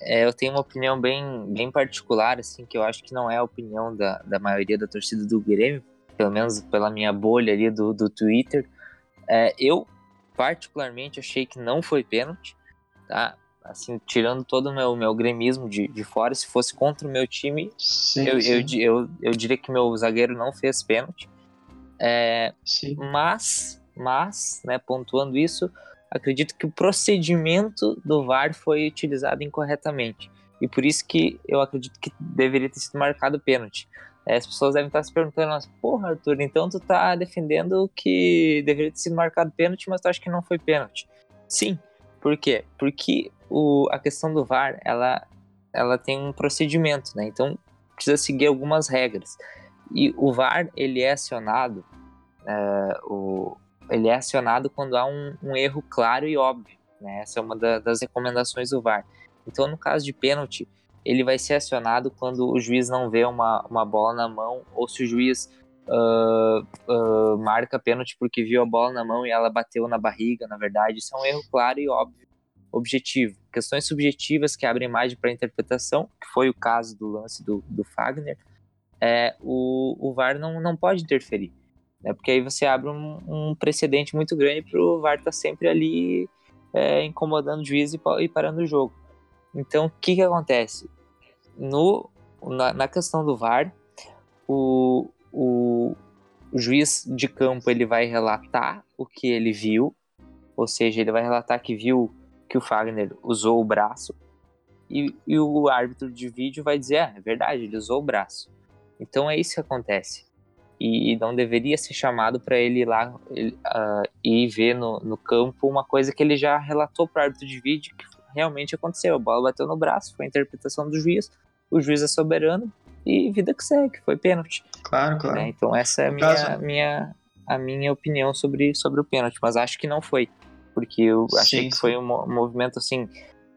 É, eu tenho uma opinião bem, bem particular, assim, que eu acho que não é a opinião da, da maioria da torcida do Grêmio, pelo menos pela minha bolha ali do, do Twitter. É, eu, particularmente, achei que não foi pênalti, tá? Assim, tirando todo o meu, meu gremismo de, de fora, se fosse contra o meu time, sim, eu, sim. Eu, eu, eu, diria que meu zagueiro não fez pênalti. É, mas mas, né, pontuando isso, acredito que o procedimento do VAR foi utilizado incorretamente. E por isso que eu acredito que deveria ter sido marcado pênalti. É, as pessoas devem estar se perguntando, porra, Arthur, então tu tá defendendo que deveria ter sido marcado pênalti, mas tu acha que não foi pênalti. Sim. Por quê? Porque o, a questão do VAR, ela, ela tem um procedimento, né? Então precisa seguir algumas regras. E o VAR, ele é acionado, é, o, ele é acionado quando há um, um erro claro e óbvio. Né? Essa é uma da, das recomendações do VAR. Então, no caso de pênalti, ele vai ser acionado quando o juiz não vê uma, uma bola na mão ou se o juiz uh, uh, marca pênalti porque viu a bola na mão e ela bateu na barriga, na verdade. Isso é um erro claro e óbvio, objetivo. Questões subjetivas que abrem margem para interpretação, que foi o caso do lance do, do Fagner, é, o, o VAR não, não pode interferir. Né? Porque aí você abre um, um precedente muito grande para o VAR estar tá sempre ali é, incomodando o juiz e, e, parando o jogo. Então, o que, que acontece? No, na, na questão do VAR, o, o, o, juiz de campo ele vai relatar o que ele viu, Ou seja, ele vai relatar que viu que o Fagner usou o braço e, e o árbitro de vídeo vai dizer: ah, é verdade, ele usou o braço. Então é isso que acontece. E, não deveria ser chamado para ele ir lá ele, uh, e ver no, no campo uma coisa que ele já relatou para o árbitro de vídeo que realmente aconteceu. A bola bateu no braço, foi a interpretação do juiz, o juiz é soberano e vida que segue, foi pênalti. Claro, claro. Né? Então essa é a minha, caso... minha, a minha opinião sobre, sobre o pênalti, mas acho que não foi. Porque eu achei sim, que sim. foi um, movimento assim.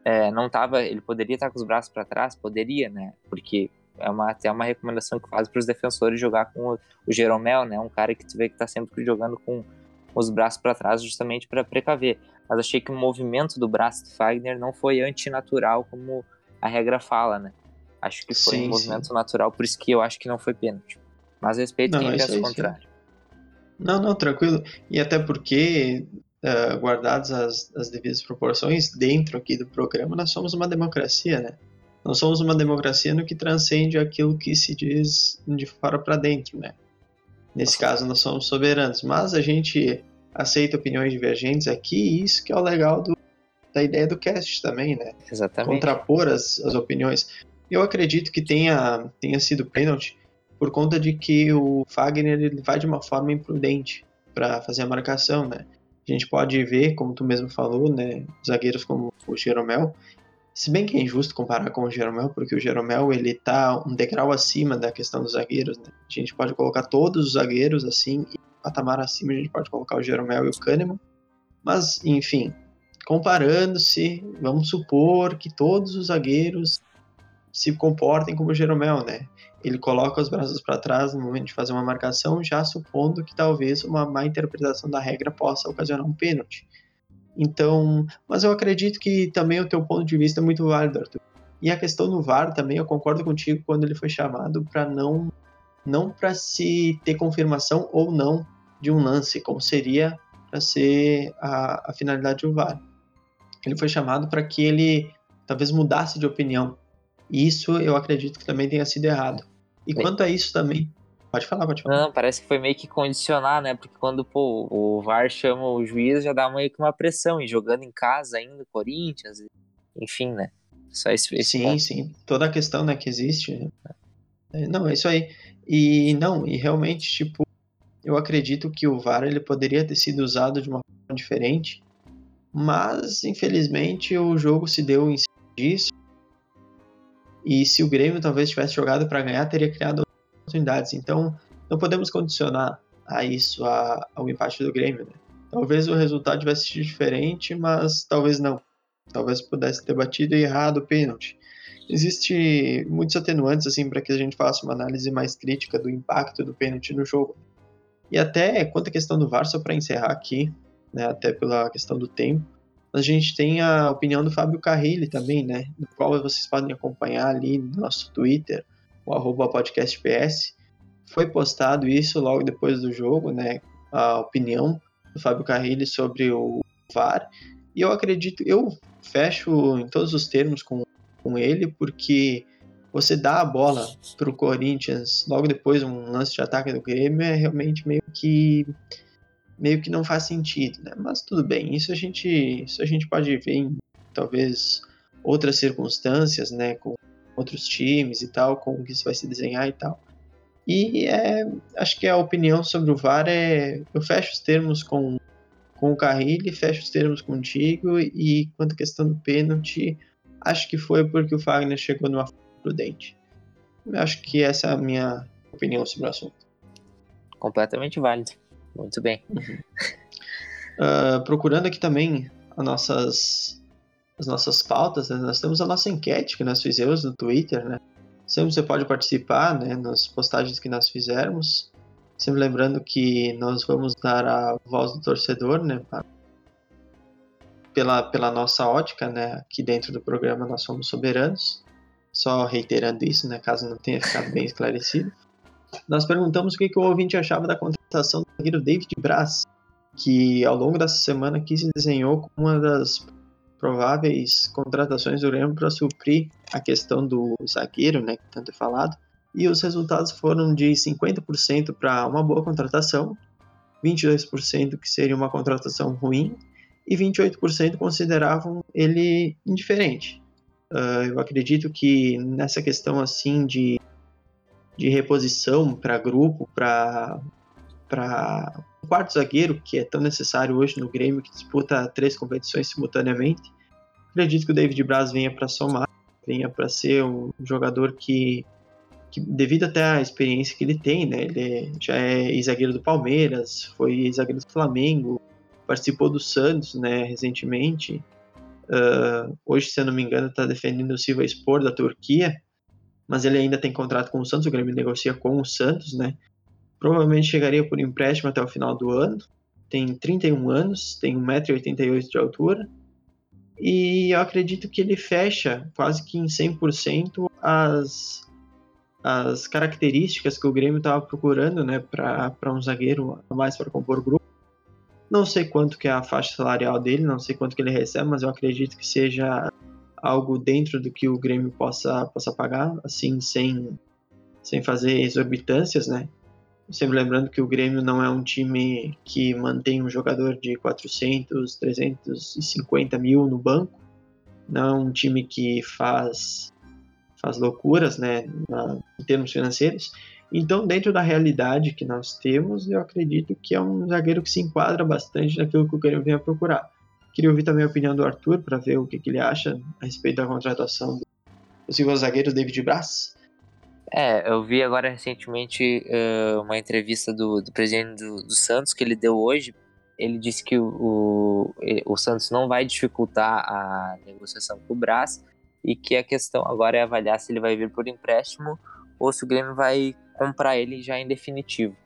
É, não tava. Ele poderia estar com os braços para trás? Poderia, né? Porque é uma, até uma recomendação que faz para os defensores jogar com o, o Jeromel, né? Um cara que tu vê que tá sempre jogando com os braços para trás justamente para precaver. Mas achei que o movimento do braço do Fagner não foi antinatural como a regra fala, né? Acho que foi sim, um movimento sim. natural, por isso que eu acho que não foi pênalti. Mas respeito não, quem pensa o contrário. Não, não, tranquilo. E até porque uh, guardadas as, as devidas proporções, dentro aqui do programa, nós somos uma democracia, né? Nós somos uma democracia no que transcende aquilo que se diz de fora para dentro, né? Nesse caso, nós somos soberanos, mas a gente aceita opiniões divergentes aqui, e isso que é o legal do, da ideia do cast também, né? Exatamente. Contrapor as, as opiniões. Eu acredito que tenha, tenha sido pênalti por conta de que o Fagner ele vai de uma forma imprudente para fazer a marcação, né? A gente pode ver, como tu mesmo falou, né, zagueiros como o Jeromel, se bem que é injusto comparar com o Jeromel, porque o Jeromel ele tá um degrau acima da questão dos zagueiros, né? A gente pode colocar todos os zagueiros assim, e patamar acima a gente pode colocar o Jeromel e o Kahneman. Mas, enfim, comparando-se, vamos supor que todos os zagueiros se comportem como Jeromel, né? ele coloca os braços para trás no momento de fazer uma marcação, já supondo que talvez uma má interpretação da regra possa ocasionar um pênalti. Então, mas eu acredito que também o teu ponto de vista é muito válido, Arthur. E a questão do VAR também, eu concordo contigo quando ele foi chamado para não não para se ter confirmação ou não de um lance, como seria para ser a, a finalidade do VAR. Ele foi chamado para que ele talvez mudasse de opinião. E isso eu acredito que também tenha sido errado. E quanto a isso também. Pode falar, pode falar. Não, parece que foi meio que condicionar, né? Porque quando pô, o VAR chama o juiz, já dá meio que uma pressão. E jogando em casa ainda, Corinthians, enfim, né? Só esse, esse sim, ponto. sim. Toda a questão né, que existe. Né? É, não, é isso aí. E não, e realmente, tipo, eu acredito que o VAR ele poderia ter sido usado de uma forma diferente, mas infelizmente o jogo se deu em cima disso e se o Grêmio talvez tivesse jogado para ganhar, teria criado oportunidades. Então, não podemos condicionar a isso a, ao empate do Grêmio. Né? Talvez o resultado tivesse sido diferente, mas talvez não. Talvez pudesse ter batido errado o pênalti. Existe muitos atenuantes assim para que a gente faça uma análise mais crítica do impacto do pênalti no jogo. E até quanto à questão do VAR, só para encerrar aqui, né, até pela questão do tempo, a gente tem a opinião do Fábio Carrilli também, né? Do qual vocês podem acompanhar ali no nosso Twitter, o arroba podcastps. Foi postado isso logo depois do jogo, né? A opinião do Fábio Carrilli sobre o VAR. E eu acredito, eu fecho em todos os termos com, com ele, porque você dá a bola para o Corinthians logo depois um lance de ataque do Grêmio é realmente meio que meio que não faz sentido, né? Mas tudo bem, isso a gente, isso a gente pode ver em talvez outras circunstâncias, né? Com outros times e tal, com o que isso vai se desenhar e tal. E é, acho que a opinião sobre o VAR é. Eu fecho os termos com, com o Carrilho, fecho os termos contigo, e quanto à questão do pênalti, acho que foi porque o Fagner chegou numa prudente. Eu acho que essa é a minha opinião sobre o assunto. Completamente válido. Muito bem. Uh, procurando aqui também as nossas, as nossas pautas, né? nós temos a nossa enquete que nós fizemos no Twitter, né? Sempre você pode participar né, nas postagens que nós fizermos. Sempre lembrando que nós vamos dar a voz do torcedor, né? Pela, pela nossa ótica, né? Aqui dentro do programa nós somos soberanos. Só reiterando isso, né? Caso não tenha ficado bem esclarecido. Nós perguntamos o que, que o ouvinte achava da contratação do zagueiro David Braz, que ao longo dessa semana aqui se desenhou como uma das prováveis contratações do Grêmio para suprir a questão do zagueiro, né, que tanto é falado. E os resultados foram de 50% para uma boa contratação, 22% que seria uma contratação ruim e 28% consideravam ele indiferente. Uh, eu acredito que nessa questão assim de, de reposição para grupo, para para um quarto zagueiro, que é tão necessário hoje no Grêmio, que disputa três competições simultaneamente, acredito que o David Braz venha para somar, venha para ser um jogador que, que, devido até à experiência que ele tem, né, ele já é zagueiro do Palmeiras, foi zagueiro do Flamengo, participou do Santos, né, recentemente. Uh, hoje, se eu não me engano, está defendendo o Silva Spor da Turquia, mas ele ainda tem contrato com o Santos, o Grêmio negocia com o Santos, né? Provavelmente chegaria por empréstimo até o final do ano. Tem 31 anos, tem 1,88m de altura. E eu acredito que ele fecha quase que em 100% as, as características que o Grêmio estava procurando né, para um zagueiro a mais para compor grupo. Não sei quanto que é a faixa salarial dele, não sei quanto que ele recebe, mas eu acredito que seja algo dentro do que o Grêmio possa, possa pagar, assim, sem, sem fazer exorbitâncias, né? Sempre lembrando que o Grêmio não é um time que mantém um jogador de 400, 350 mil no banco. Não é um time que faz, faz loucuras, né, na, em termos financeiros. Então, dentro da realidade que nós temos, eu acredito que é um zagueiro que se enquadra bastante naquilo que o Grêmio vem a procurar. Queria ouvir também a opinião do Arthur para ver o que, que, ele acha a respeito da contratação do possível zagueiro David Braz. É, eu vi agora recentemente uh, uma entrevista do, do presidente do, do, Santos que ele deu hoje. Ele disse que o, o, o Santos não vai dificultar a negociação com o Braz e que a questão agora é avaliar se ele vai vir por empréstimo ou se o Grêmio vai comprar ele já em definitivo.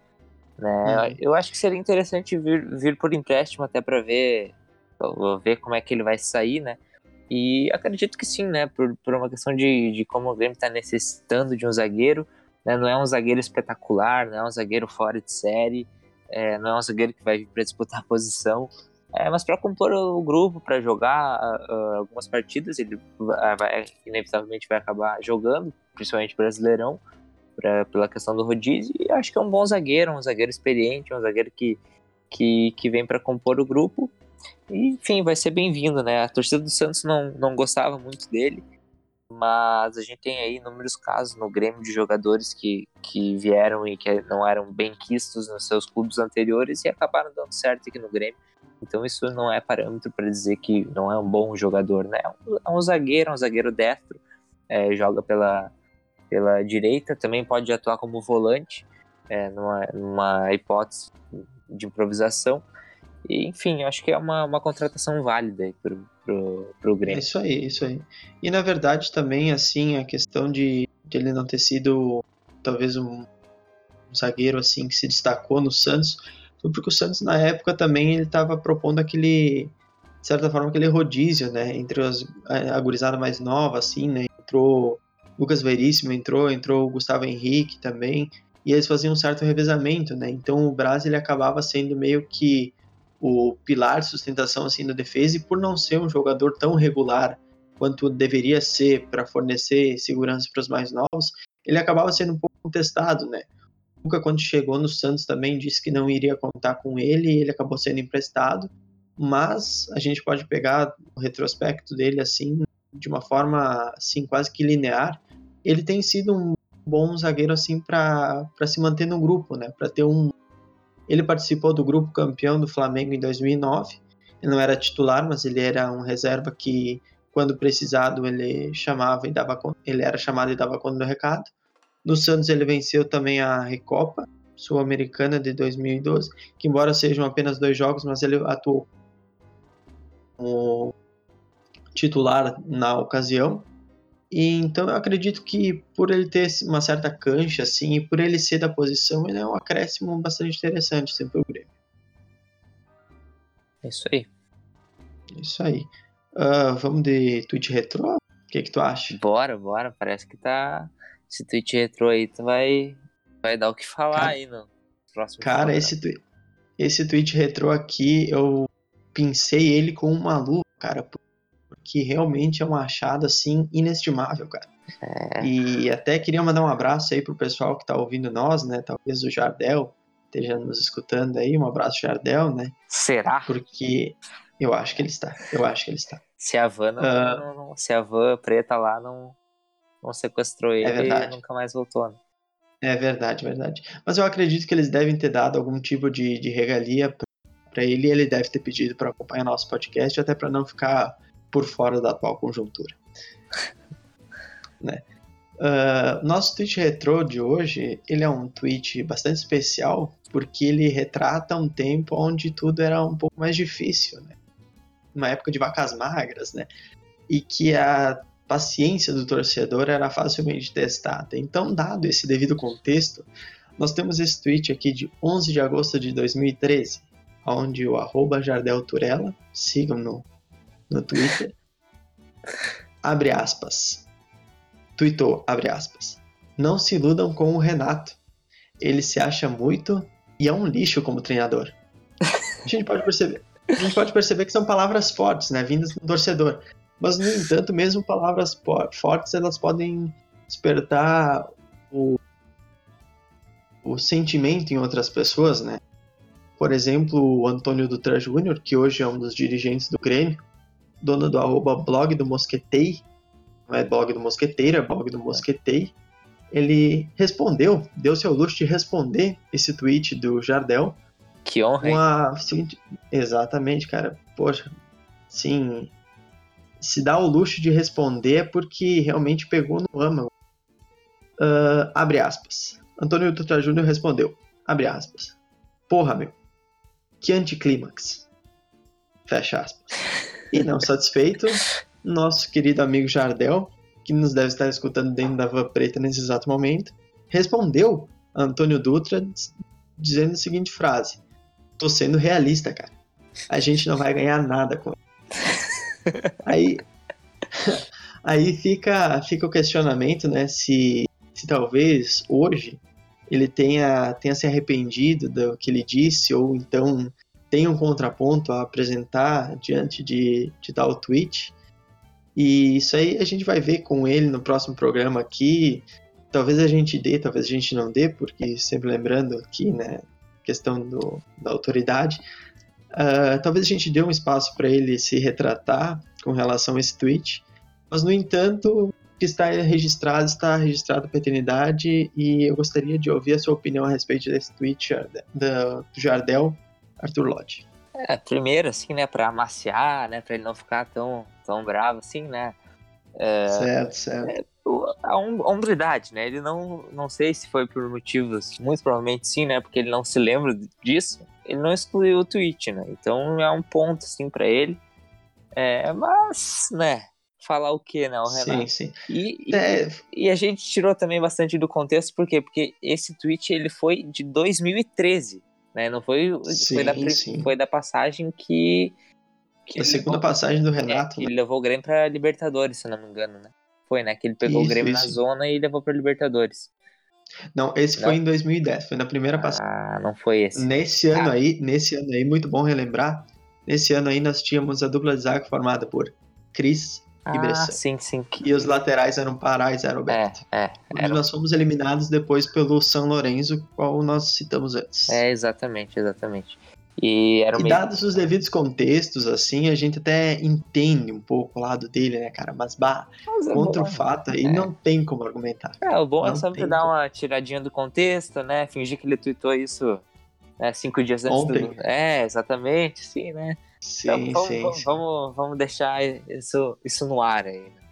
Né? Uhum. Eu acho que seria interessante vir, vir por empréstimo até para ver, ver como é que ele vai sair, né? E acredito que sim, né? Por, por uma questão de, de como o Grêmio está necessitando de um zagueiro, né? Não é um zagueiro espetacular, não é um zagueiro fora de série, é, não é um zagueiro que vai vir para disputar a posição, é, mas para compor o grupo, para jogar uh, algumas partidas, ele vai, inevitavelmente vai acabar jogando, principalmente Brasileirão pra, pela questão do rodízio. E acho que é um bom zagueiro, um zagueiro experiente, um zagueiro que, que, que vem para compor o grupo. E, enfim, vai ser bem-vindo, né? A torcida do Santos não, não gostava muito dele, mas a gente tem aí inúmeros casos no Grêmio de jogadores que, que vieram e que não eram bem quistos nos seus clubes anteriores e acabaram dando certo aqui no Grêmio. Então isso não é parâmetro para dizer que não é um bom jogador, né? É um, é um zagueiro, um zagueiro destro, é, joga pela, pela direita, também pode atuar como volante, é, numa, numa hipótese de improvisação. E, enfim, acho que é uma, uma contratação válida para pro, pro Grêmio. É isso aí, isso aí. E na verdade também, assim, a questão de, de ele não ter sido talvez um, um, zagueiro assim que se destacou no Santos, foi porque o Santos na época também ele estava propondo aquele, de certa forma, aquele rodízio, né, entre as, a gurizada mais nova, assim, né, entrou Lucas Veríssimo entrou, entrou o Gustavo Henrique também, e eles faziam um certo revezamento, né? Então o Brasil ele acabava sendo meio que o pilar de sustentação assim da defesa e por não ser um jogador tão regular quanto deveria ser para fornecer segurança para os mais novos, ele acabava sendo um pouco contestado, né? Nunca quando chegou no Santos também disse que não iria contar com ele e ele acabou sendo emprestado, mas a gente pode pegar o retrospecto dele assim de uma forma assim quase que linear ele tem sido um bom zagueiro assim para se manter no grupo, né? Para ter um ele participou do grupo campeão do Flamengo em 2009. Ele não era titular, mas ele era um reserva que quando precisado ele chamava e dava ele era chamado e dava conta do recado. No Santos ele venceu também a Recopa Sul-Americana de 2012, que embora sejam apenas dois jogos, mas ele atuou como titular na ocasião. E, então eu acredito que por ele ter uma certa cancha, assim, e por ele ser da posição, ele é um acréscimo bastante interessante sempre o Grêmio. É isso aí. É isso aí. Uh, vamos de tweet retrô? O que, que tu acha? Bora, bora. Parece que tá. Esse tweet retrô aí tu vai, vai dar o que falar cara, aí no próximo Cara, esse, tu... esse tweet retrô aqui, eu pincei ele com uma luva, cara, que realmente é um achado assim inestimável, cara. É. E até queria mandar um abraço aí pro pessoal que tá ouvindo nós, né? Talvez o Jardel esteja nos escutando aí. Um abraço, Jardel, né? Será? Porque Eu acho que ele está. Eu acho que ele está. Se a van, não, uh, não, não, se a van preta lá não, não sequestrou ele, é ele nunca mais voltou. Né? É verdade, verdade. Mas eu acredito que eles devem ter dado algum tipo de, de regalia para ele e ele deve ter pedido para acompanhar nosso podcast, até para não ficar por fora da atual conjuntura. né? Uh, nosso tweet retrô de hoje, ele é um tweet bastante especial, porque ele retrata um tempo onde tudo era um pouco mais difícil, né? Uma época de vacas magras, né? E que a paciência do torcedor era facilmente testada. Então, dado esse devido contexto, nós temos esse tweet aqui de 11 de agosto de 2013, onde o arroba Jardel Turella, sigam no, no Twitter, abre aspas, tweetou, abre aspas, não se iludam com o Renato, ele se acha muito e é um lixo como treinador. A gente pode perceber, a gente pode perceber que são palavras fortes, né, vindas do torcedor, mas, no entanto, mesmo palavras fortes, elas podem despertar o, o sentimento em outras pessoas, né? Por exemplo, o Antônio Dutra Júnior, que hoje é um dos dirigentes do Grêmio, dono do arroba blog do Mosquetei, não é blog do Mosqueteiro, é blog do Mosquetei, ele respondeu, deu seu luxo de responder esse tweet do Jardel. Que honra, hein? A... Exatamente, cara. Poxa, sim, se dá o luxo de responder porque realmente pegou no âmago. Uh, abre aspas. Antônio Dutra Júnior respondeu. Abre aspas. Porra, meu. Que anticlímax. Fecha aspas. E não satisfeito, nosso querido amigo Jardel, que nos deve estar escutando dentro da van preta nesse exato momento, respondeu a Antônio Dutra dizendo a seguinte frase: Tô sendo realista, cara. A gente não vai ganhar nada com ele aí, aí fica, fica o questionamento, né? Se, se talvez hoje ele tenha, tenha se arrependido do que ele disse, ou então tem um contraponto a apresentar diante de, de tal tweet. E isso aí a gente vai ver com ele no próximo programa aqui. Talvez a gente dê, talvez a gente não dê, porque sempre lembrando aqui, né, questão do, da autoridade. Uh, talvez a gente dê um espaço para ele se retratar com relação a esse tweet, mas no entanto, o que está registrado está registrado para a eternidade e eu gostaria de ouvir a sua opinião a respeito desse tweet do Jardel Arthur Lodge. É, primeiro, assim, né, para amaciar, né, para ele não ficar tão, tão bravo assim, né. É, certo, certo. É, a hombridade, né? Ele não, não sei se foi por motivos, muito provavelmente sim, né? Porque ele não se lembra disso ele não excluiu o tweet, né? Então é um ponto, assim, para ele. É, mas, né? Falar o que, né, o Renato? Sim, sim. E, é... e, e, a gente tirou também bastante do contexto, por quê? Porque esse tweet, ele foi de 2013, né? Não foi, sim, foi, da, foi da passagem que... que a segunda levou, passagem do Renato, é, né? Ele levou o Grêmio pra Libertadores, se não me engano, né? Foi, né? Que ele pegou isso, o Grêmio isso. na zona e levou pra Libertadores. Não, esse não. foi em 2010, foi na primeira passagem. Ah, não foi esse. Nesse ano ah. aí, nesse ano aí, muito bom relembrar. Nesse ano aí nós tínhamos a dupla de zaga formada por Cris ah, e Bressan. sim, sim. E os laterais eram Pará e Zé Roberto. É, é. Era... Nós fomos eliminados depois pelo São Lourenço, qual nós citamos antes. É, exatamente, exatamente. E, era e meio... dados os devidos contextos, assim, a gente até entende um pouco o lado dele, né, cara? Mas, bah, Mas é contra bom, o fato aí, é. não tem como argumentar. É, o bom é não é sempre dar uma tiradinha do contexto, né? Fingir que ele tweetou isso né, cinco dias antes Ontem. do... É, exatamente, sim, né? Sim, então, vamos, sim, vamos, sim. Vamos, vamos deixar isso, isso no ar aí, né?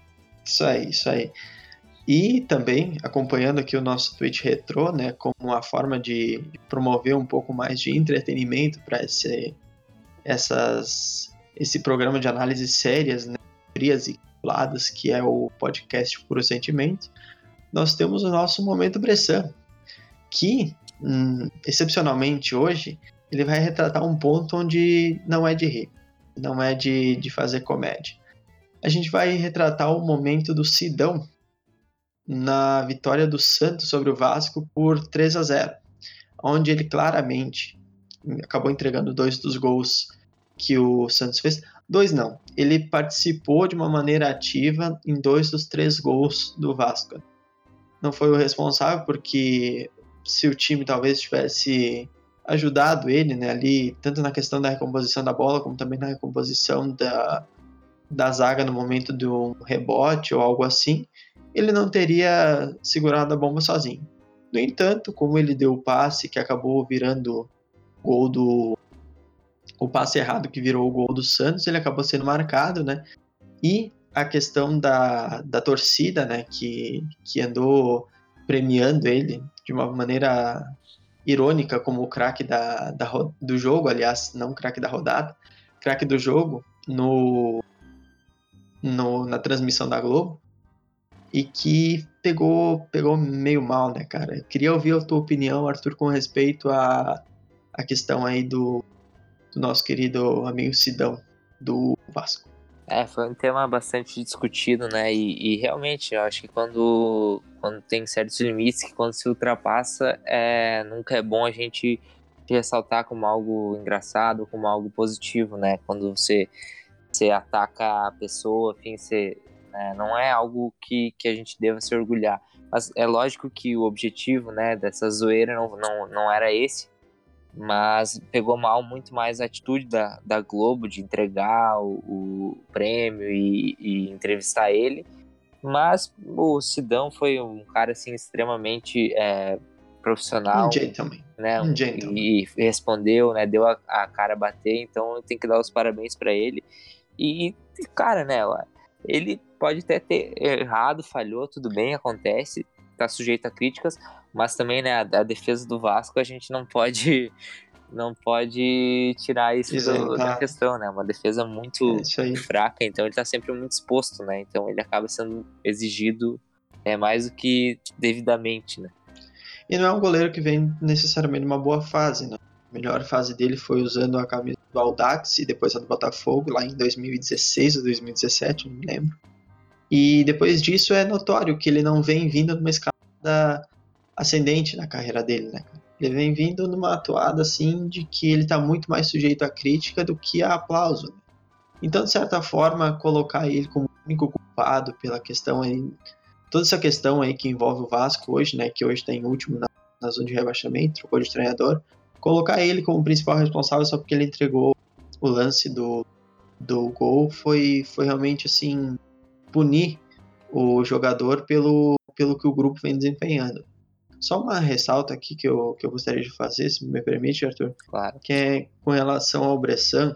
Isso aí, isso aí. E também acompanhando aqui o nosso Twitch Retro, né, como uma forma de promover um pouco mais de entretenimento para esse, essas, esse programa de análise sérias, né, frias e calculadas, que é o podcast Puro Sentimento, nós temos o nosso Momento Bressan, que, hum, excepcionalmente hoje, ele vai retratar um ponto onde não é de rir, não é de, de fazer comédia. A gente vai retratar o momento do Sidão, na vitória do Santos sobre o Vasco por 3 a 0, onde ele claramente acabou entregando dois dos gols que o Santos fez. Dois não, ele participou de uma maneira ativa em dois dos três gols do Vasco. Não foi o responsável porque se o time talvez tivesse ajudado ele, né, ali, tanto na questão da recomposição da bola, como também na recomposição da, da zaga no momento de um rebote ou algo assim, ele não teria segurado a bomba sozinho. No entanto, como ele deu o passe que acabou virando gol do. O passe errado que virou o gol do Santos, ele acabou sendo marcado, né? E a questão da, da torcida, né? Que, que andou premiando ele de uma maneira irônica como o craque da, da, do jogo, aliás, não craque da rodada, craque do jogo no, no, na transmissão da Globo e que pegou, pegou meio mal, né, cara? Queria ouvir a tua opinião, Arthur, com respeito à, à questão aí do, do nosso querido amigo Sidão, do Vasco. É, foi um tema bastante discutido, né? E, e, realmente, eu acho que quando, quando tem certos limites, que quando se ultrapassa, é, nunca é bom a gente ressaltar como algo engraçado, como algo positivo, né? Quando você, você ataca a pessoa, enfim, você, né? não é algo que, que a gente deva se orgulhar. Mas é lógico que o objetivo né, dessa zoeira não, não, não era esse, mas pegou mal muito mais a atitude da, da Globo de entregar o, o prêmio e, e, entrevistar ele. Mas o Sidão foi um cara assim extremamente é, profissional. Um gentleman. Né, um gentleman. E, e respondeu, né, deu a, a, cara a bater, então tem que dar os parabéns para ele. E, cara, né, ele pode até ter errado, falhou, tudo bem, acontece, tá sujeito a críticas, mas também, né, a, a defesa do Vasco a gente não pode não pode tirar isso do, da questão, né? Uma defesa muito é fraca, então ele tá sempre muito exposto, né? Então ele acaba sendo exigido é, mais do que devidamente, né? E não é um goleiro que vem necessariamente numa boa fase, né? A melhor fase dele foi usando a camisa do Audax e depois a do Botafogo, lá em 2016 ou 2017, não me lembro. E depois disso é notório que ele não vem vindo numa escada ascendente na carreira dele, né? Ele vem vindo numa atuada assim de que ele está muito mais sujeito à crítica do que a aplauso. Né? Então, de certa forma, colocar ele como único culpado pela questão aí, toda essa questão aí que envolve o Vasco hoje, né, que hoje está em último na, na zona de rebaixamento, trocou de treinador, colocar ele como principal responsável só porque ele entregou o lance do, do gol foi, foi realmente assim punir o jogador pelo, pelo que o grupo vem desempenhando. Só uma ressalta aqui que eu, que eu gostaria de fazer, se me permite, Arthur. Claro. Que é com relação ao Bressan.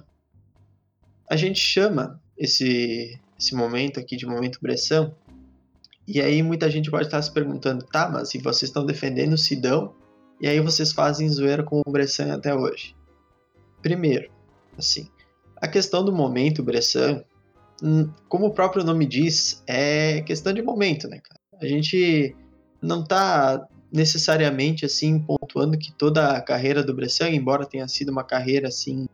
A gente chama esse, esse momento aqui de momento Bressan. E aí muita gente pode estar se perguntando, tá, mas se vocês estão defendendo o Sidão, e aí vocês fazem zoeira com o Bressan até hoje. Primeiro, assim, a questão do momento Bressan, hum, como o próprio nome diz, é questão de momento, né, cara? A gente não tá necessariamente assim pontuando que toda a carreira do Bressan, embora tenha sido uma carreira assim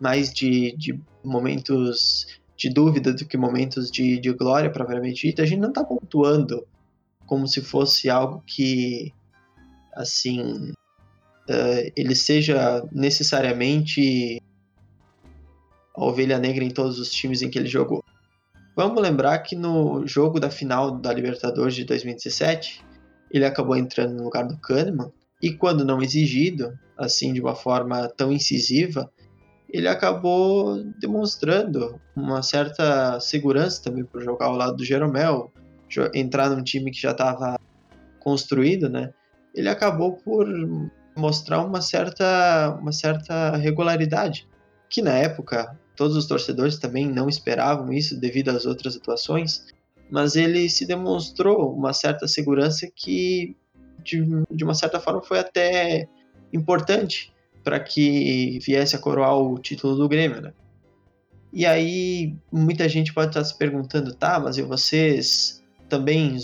mais de, de momentos de dúvida do que momentos de, de glória propriamente dita, a gente não está pontuando como se fosse algo que assim uh, ele seja necessariamente a ovelha negra em todos os times em que ele jogou. Vamos lembrar que no jogo da final da Libertadores de 2017 ele acabou entrando no lugar do Kahneman, e quando não exigido, assim de uma forma tão incisiva, ele acabou demonstrando uma certa segurança também para jogar ao lado do Jeromel, entrar num time que já estava construído, né? Ele acabou por mostrar uma certa, uma certa regularidade, que na época todos os torcedores também não esperavam isso devido às outras atuações, mas ele se demonstrou uma certa segurança que, de, de uma certa forma, foi até importante para que viesse a coroar o título do Grêmio, né? E aí, muita gente pode estar se perguntando, tá, mas e vocês também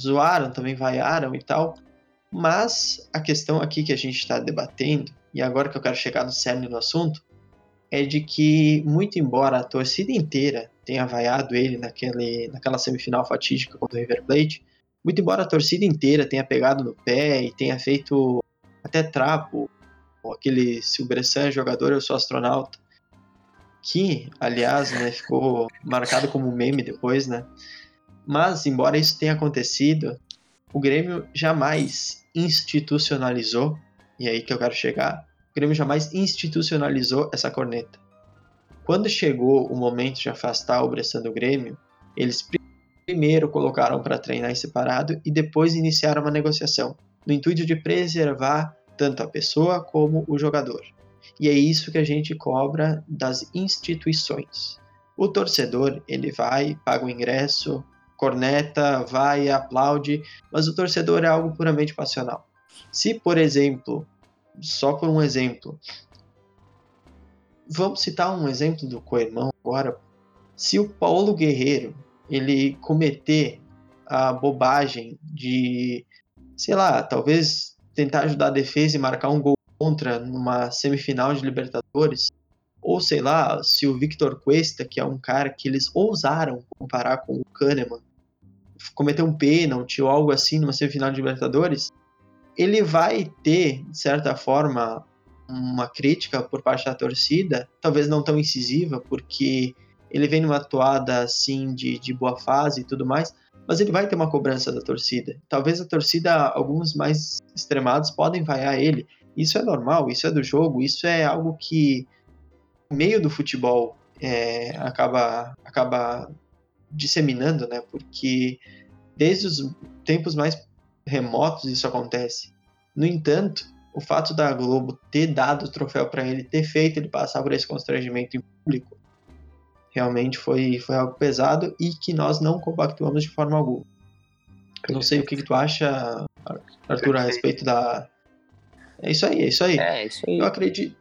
zoaram, também vaiaram e tal? Mas a questão aqui que a gente está debatendo, e agora que eu quero chegar no cerne do assunto, é de que, muito embora a torcida inteira tenha vaiado ele naquele, naquela semifinal fatídica contra o River Plate, muito embora a torcida inteira tenha pegado no pé e tenha feito até trapo, aquele se o Bressan é jogador, eu sou astronauta, que, aliás, né, ficou marcado como meme depois, né? Mas, embora isso tenha acontecido, o Grêmio jamais institucionalizou e é aí que eu quero chegar, o Grêmio jamais institucionalizou essa corneta. Quando chegou o momento de afastar o Bressan do Grêmio, eles primeiro colocaram para treinar em separado e depois iniciaram uma negociação, no intuito de preservar tanto a pessoa como o jogador. E é isso que a gente cobra das instituições. O torcedor, ele vai, paga o ingresso, corneta, vai, aplaude, mas o torcedor é algo puramente passional. Se, por exemplo, só por um exemplo, vamos citar um exemplo do Coirmão agora. Se o Paulo Guerreiro ele cometer a bobagem de, sei lá, talvez tentar ajudar a defesa e marcar um gol contra numa semifinal de Libertadores, ou sei lá, se o Victor Cuesta, que é um cara que eles ousaram comparar com o Kahneman, cometeu um pênalti ou algo assim numa semifinal de Libertadores, ele vai ter, de certa forma, uma crítica por parte da torcida, talvez não tão incisiva, porque ele vem numa toada assim de, de boa fase e tudo mais, mas ele vai ter uma cobrança da torcida. Talvez a torcida, alguns mais extremados, podem vaiar ele. Isso é normal, isso é do jogo, isso é algo que meio do futebol é, acaba, acaba disseminando, né? Porque desde os tempos mais remotos isso acontece. No entanto, o fato da Globo ter dado o troféu para ele, ter feito ele passar por esse constrangimento em público, realmente foi, foi algo pesado e que nós não compactuamos de forma alguma. Eu não sei o que, que tu acha, Arthur, a respeito da. É isso aí, é isso aí. É, é isso aí. Eu acredito.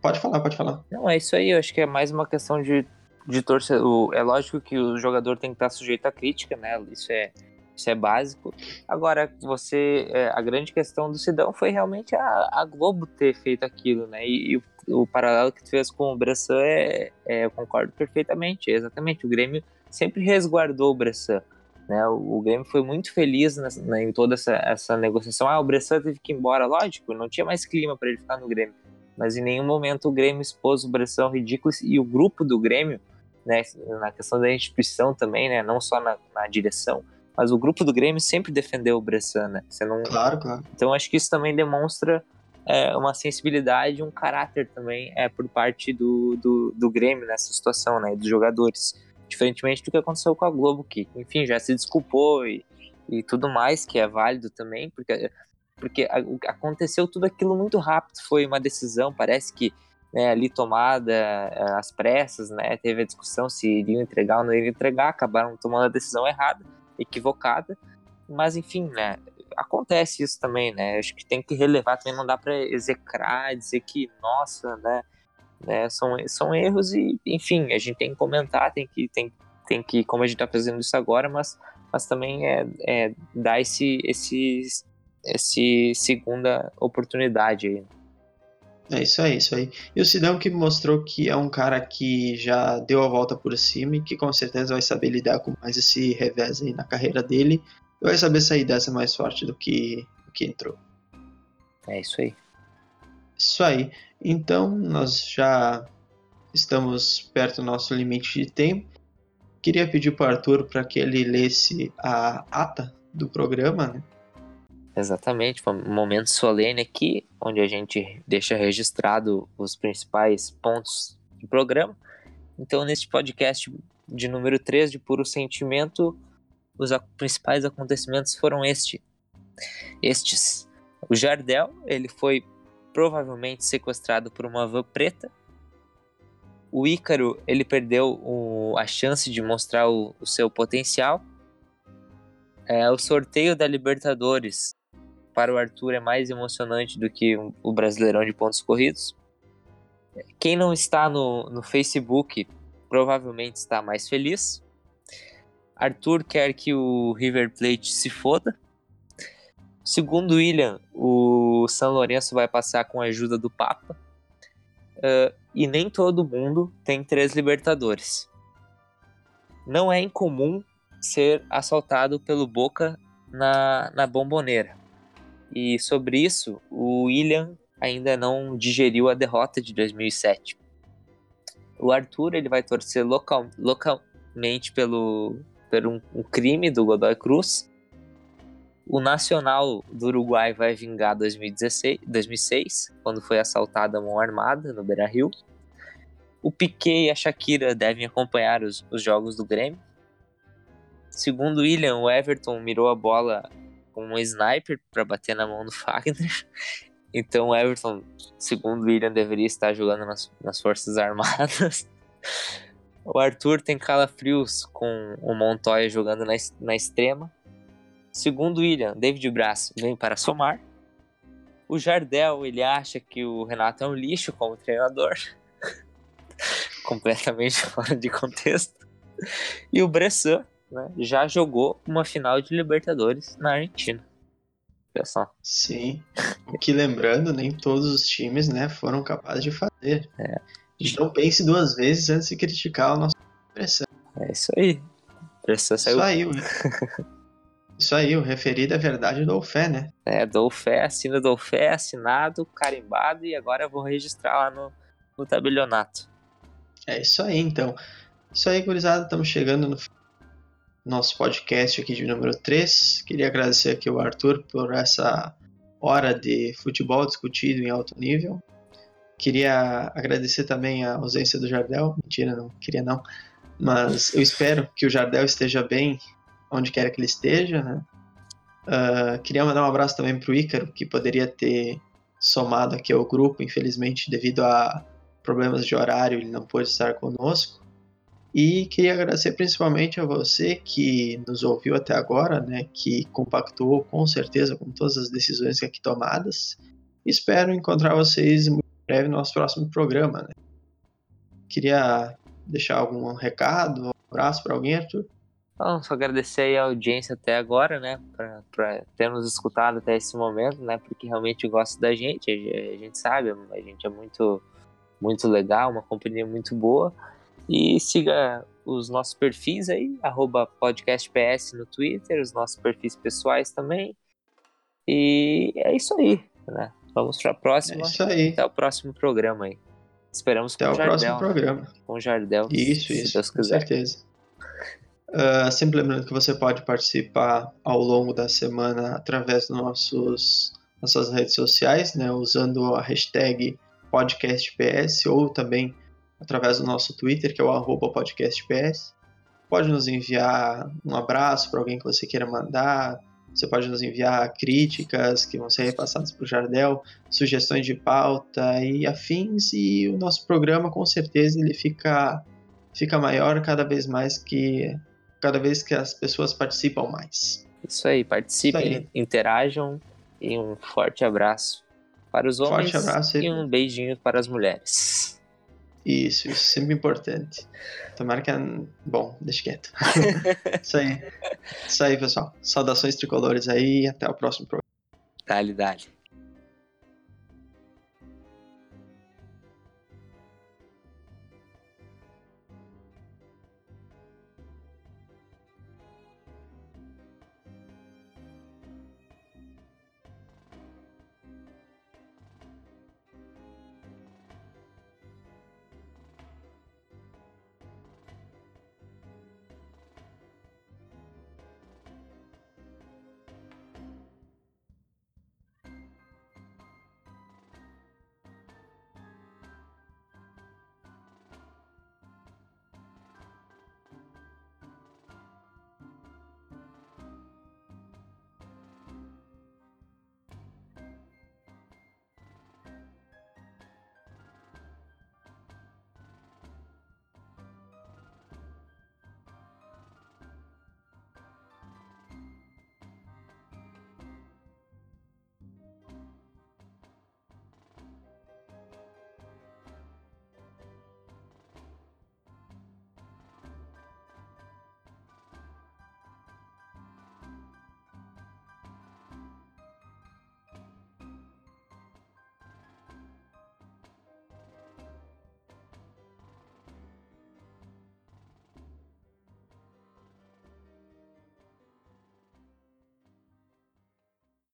Pode falar, pode falar. Não, é isso aí. Eu acho que é mais uma questão de, de torcedor. É lógico que o jogador tem que estar sujeito à crítica, né? Isso é, isso é básico. Agora, você. É, a grande questão do Sidão foi realmente a, a Globo ter feito aquilo, né? E, e o, o, paralelo que tu fez com o Bressan é, é, eu concordo perfeitamente. Exatamente. O Grêmio sempre resguardou o Bressan. Né? O, o Grêmio foi muito feliz em toda essa, essa negociação. Ah, o Bressan teve que ir embora, lógico, não tinha mais clima para ele ficar no Grêmio. Mas em nenhum momento o Grêmio expôs o Bressan ridículo e o grupo do Grêmio, né, na questão da instituição também, né, não só na, na direção, mas o grupo do Grêmio sempre defendeu o Bressan, né? Você não... Claro, claro. Então acho que isso também demonstra é, uma sensibilidade, um caráter também é, por parte do, do, do Grêmio nessa situação, né? Dos jogadores. Diferentemente do que aconteceu com a Globo, que, enfim, já se desculpou e, e tudo mais, que é válido também, porque, porque aconteceu tudo aquilo muito rápido, foi uma decisão, parece que né, ali tomada às pressas, né? Teve a discussão se iriam entregar ou não iriam entregar, acabaram tomando a decisão errada equivocada, mas enfim, né? Acontece isso também, né? Acho que tem que relevar também, não dá para execrar, dizer que, nossa, né? né? São, são erros e, enfim, a gente tem que comentar, tem que, tem, tem que como a gente tá fazendo isso agora, mas, mas também é, é dar esse, esse, esse segunda oportunidade aí. É isso aí, isso aí. E o Sidão que mostrou que é um cara que já deu a volta por cima e que com certeza vai saber lidar com mais esse revés aí na carreira dele e vai saber sair dessa mais forte do que, do que entrou. É isso aí. Isso aí. Então, nós já estamos perto do nosso limite de tempo. Queria pedir para o Arthur para que ele lesse a ata do programa, né? Exatamente, foi um momento solene aqui, onde a gente deixa registrado os principais pontos do programa. Então, neste podcast de número 3 de Puro Sentimento, os principais acontecimentos foram este, estes. O Jardel, ele foi provavelmente sequestrado por uma van preta. O Ícaro, ele perdeu o, a chance de mostrar o, o seu potencial. É, o sorteio da Libertadores para o Arthur é mais emocionante do que o Brasileirão de pontos corridos. Quem não está no, no Facebook provavelmente está mais feliz. Arthur quer que o River Plate se foda. Segundo William, o São Lourenço vai passar com a ajuda do Papa. Uh, e nem todo mundo tem três Libertadores. Não é incomum ser assaltado pelo Boca na, na bomboneira. E sobre isso, o William ainda não digeriu a derrota de 2007. O Arthur ele vai torcer local, localmente pelo, por um, um crime do Godoy Cruz. O Nacional do Uruguai vai vingar 2016, 2006, quando foi assaltada a mão armada no Beira-Rio. O Piquet e a Shakira devem acompanhar os, os jogos do Grêmio. Segundo William, o Everton mirou a bola com um sniper para bater na mão do Fagner. Então o Everton, segundo William, deveria estar jogando nas, nas Forças Armadas. O Arthur tem calafrios com o Montoya jogando na, na extrema. Segundo William, David Braz vem para somar. O Jardel, ele acha que o Renato é um lixo como treinador. Completamente fora de contexto. E o Bressan né, já jogou uma final de Libertadores na Argentina. Pessoal. Sim. O que lembrando, nem todos os times né, foram capazes de fazer. É. Então pense duas vezes antes de criticar a nossa pressão. É isso aí. Pressão saiu. Isso aí, isso aí, o referido é verdade do fé, né? É, dou fé, assina dou fé, assinado, carimbado e agora eu vou registrar lá no, no tabelionato. É isso aí, então. Isso aí, gurizada, estamos chegando no nosso podcast aqui de número 3. Queria agradecer aqui o Arthur por essa hora de futebol discutido em alto nível. Queria agradecer também a ausência do Jardel. Mentira, não queria não. Mas eu espero que o Jardel esteja bem onde quer que ele esteja, né? Uh, queria mandar um abraço também para o Ícaro, que poderia ter somado aqui ao grupo, infelizmente, devido a problemas de horário, ele não pôde estar conosco. E queria agradecer principalmente a você que nos ouviu até agora, né, que compactou com certeza com todas as decisões aqui tomadas. Espero encontrar vocês muito breve no nosso próximo programa. Né. Queria deixar algum recado, um abraço para alguém, Arthur? Então, só agradecer a audiência até agora, né, para ter nos escutado até esse momento, né, porque realmente gosta da gente, a, gente sabe, a gente é muito, muito legal, uma companhia muito boa. E siga os nossos perfis aí, podcastps no Twitter, os nossos perfis pessoais também. E é isso aí, né? Vamos para a próxima. É isso aí. Até o próximo programa aí. Esperamos Até com o Jardel. próximo programa. Com o Jardel. Isso, se isso. Deus com quiser. certeza. Uh, sempre lembrando que você pode participar ao longo da semana através dos nossos nossas redes sociais, né, usando a hashtag podcastps ou também através do nosso Twitter, que é o podcastps. Pode nos enviar um abraço para alguém que você queira mandar. Você pode nos enviar críticas que vão ser repassadas para o Jardel, sugestões de pauta e afins. E o nosso programa, com certeza, ele fica, fica maior cada vez mais que cada vez que as pessoas participam mais. Isso aí, participem, Isso aí. interajam e um forte abraço para os homens forte abraço e um beijinho para as mulheres. Isso, isso, sempre importante. Tomara que. Bom, deixa quieto. isso aí. Isso aí, pessoal. Saudações tricolores aí e até o próximo programa. Dale, dale.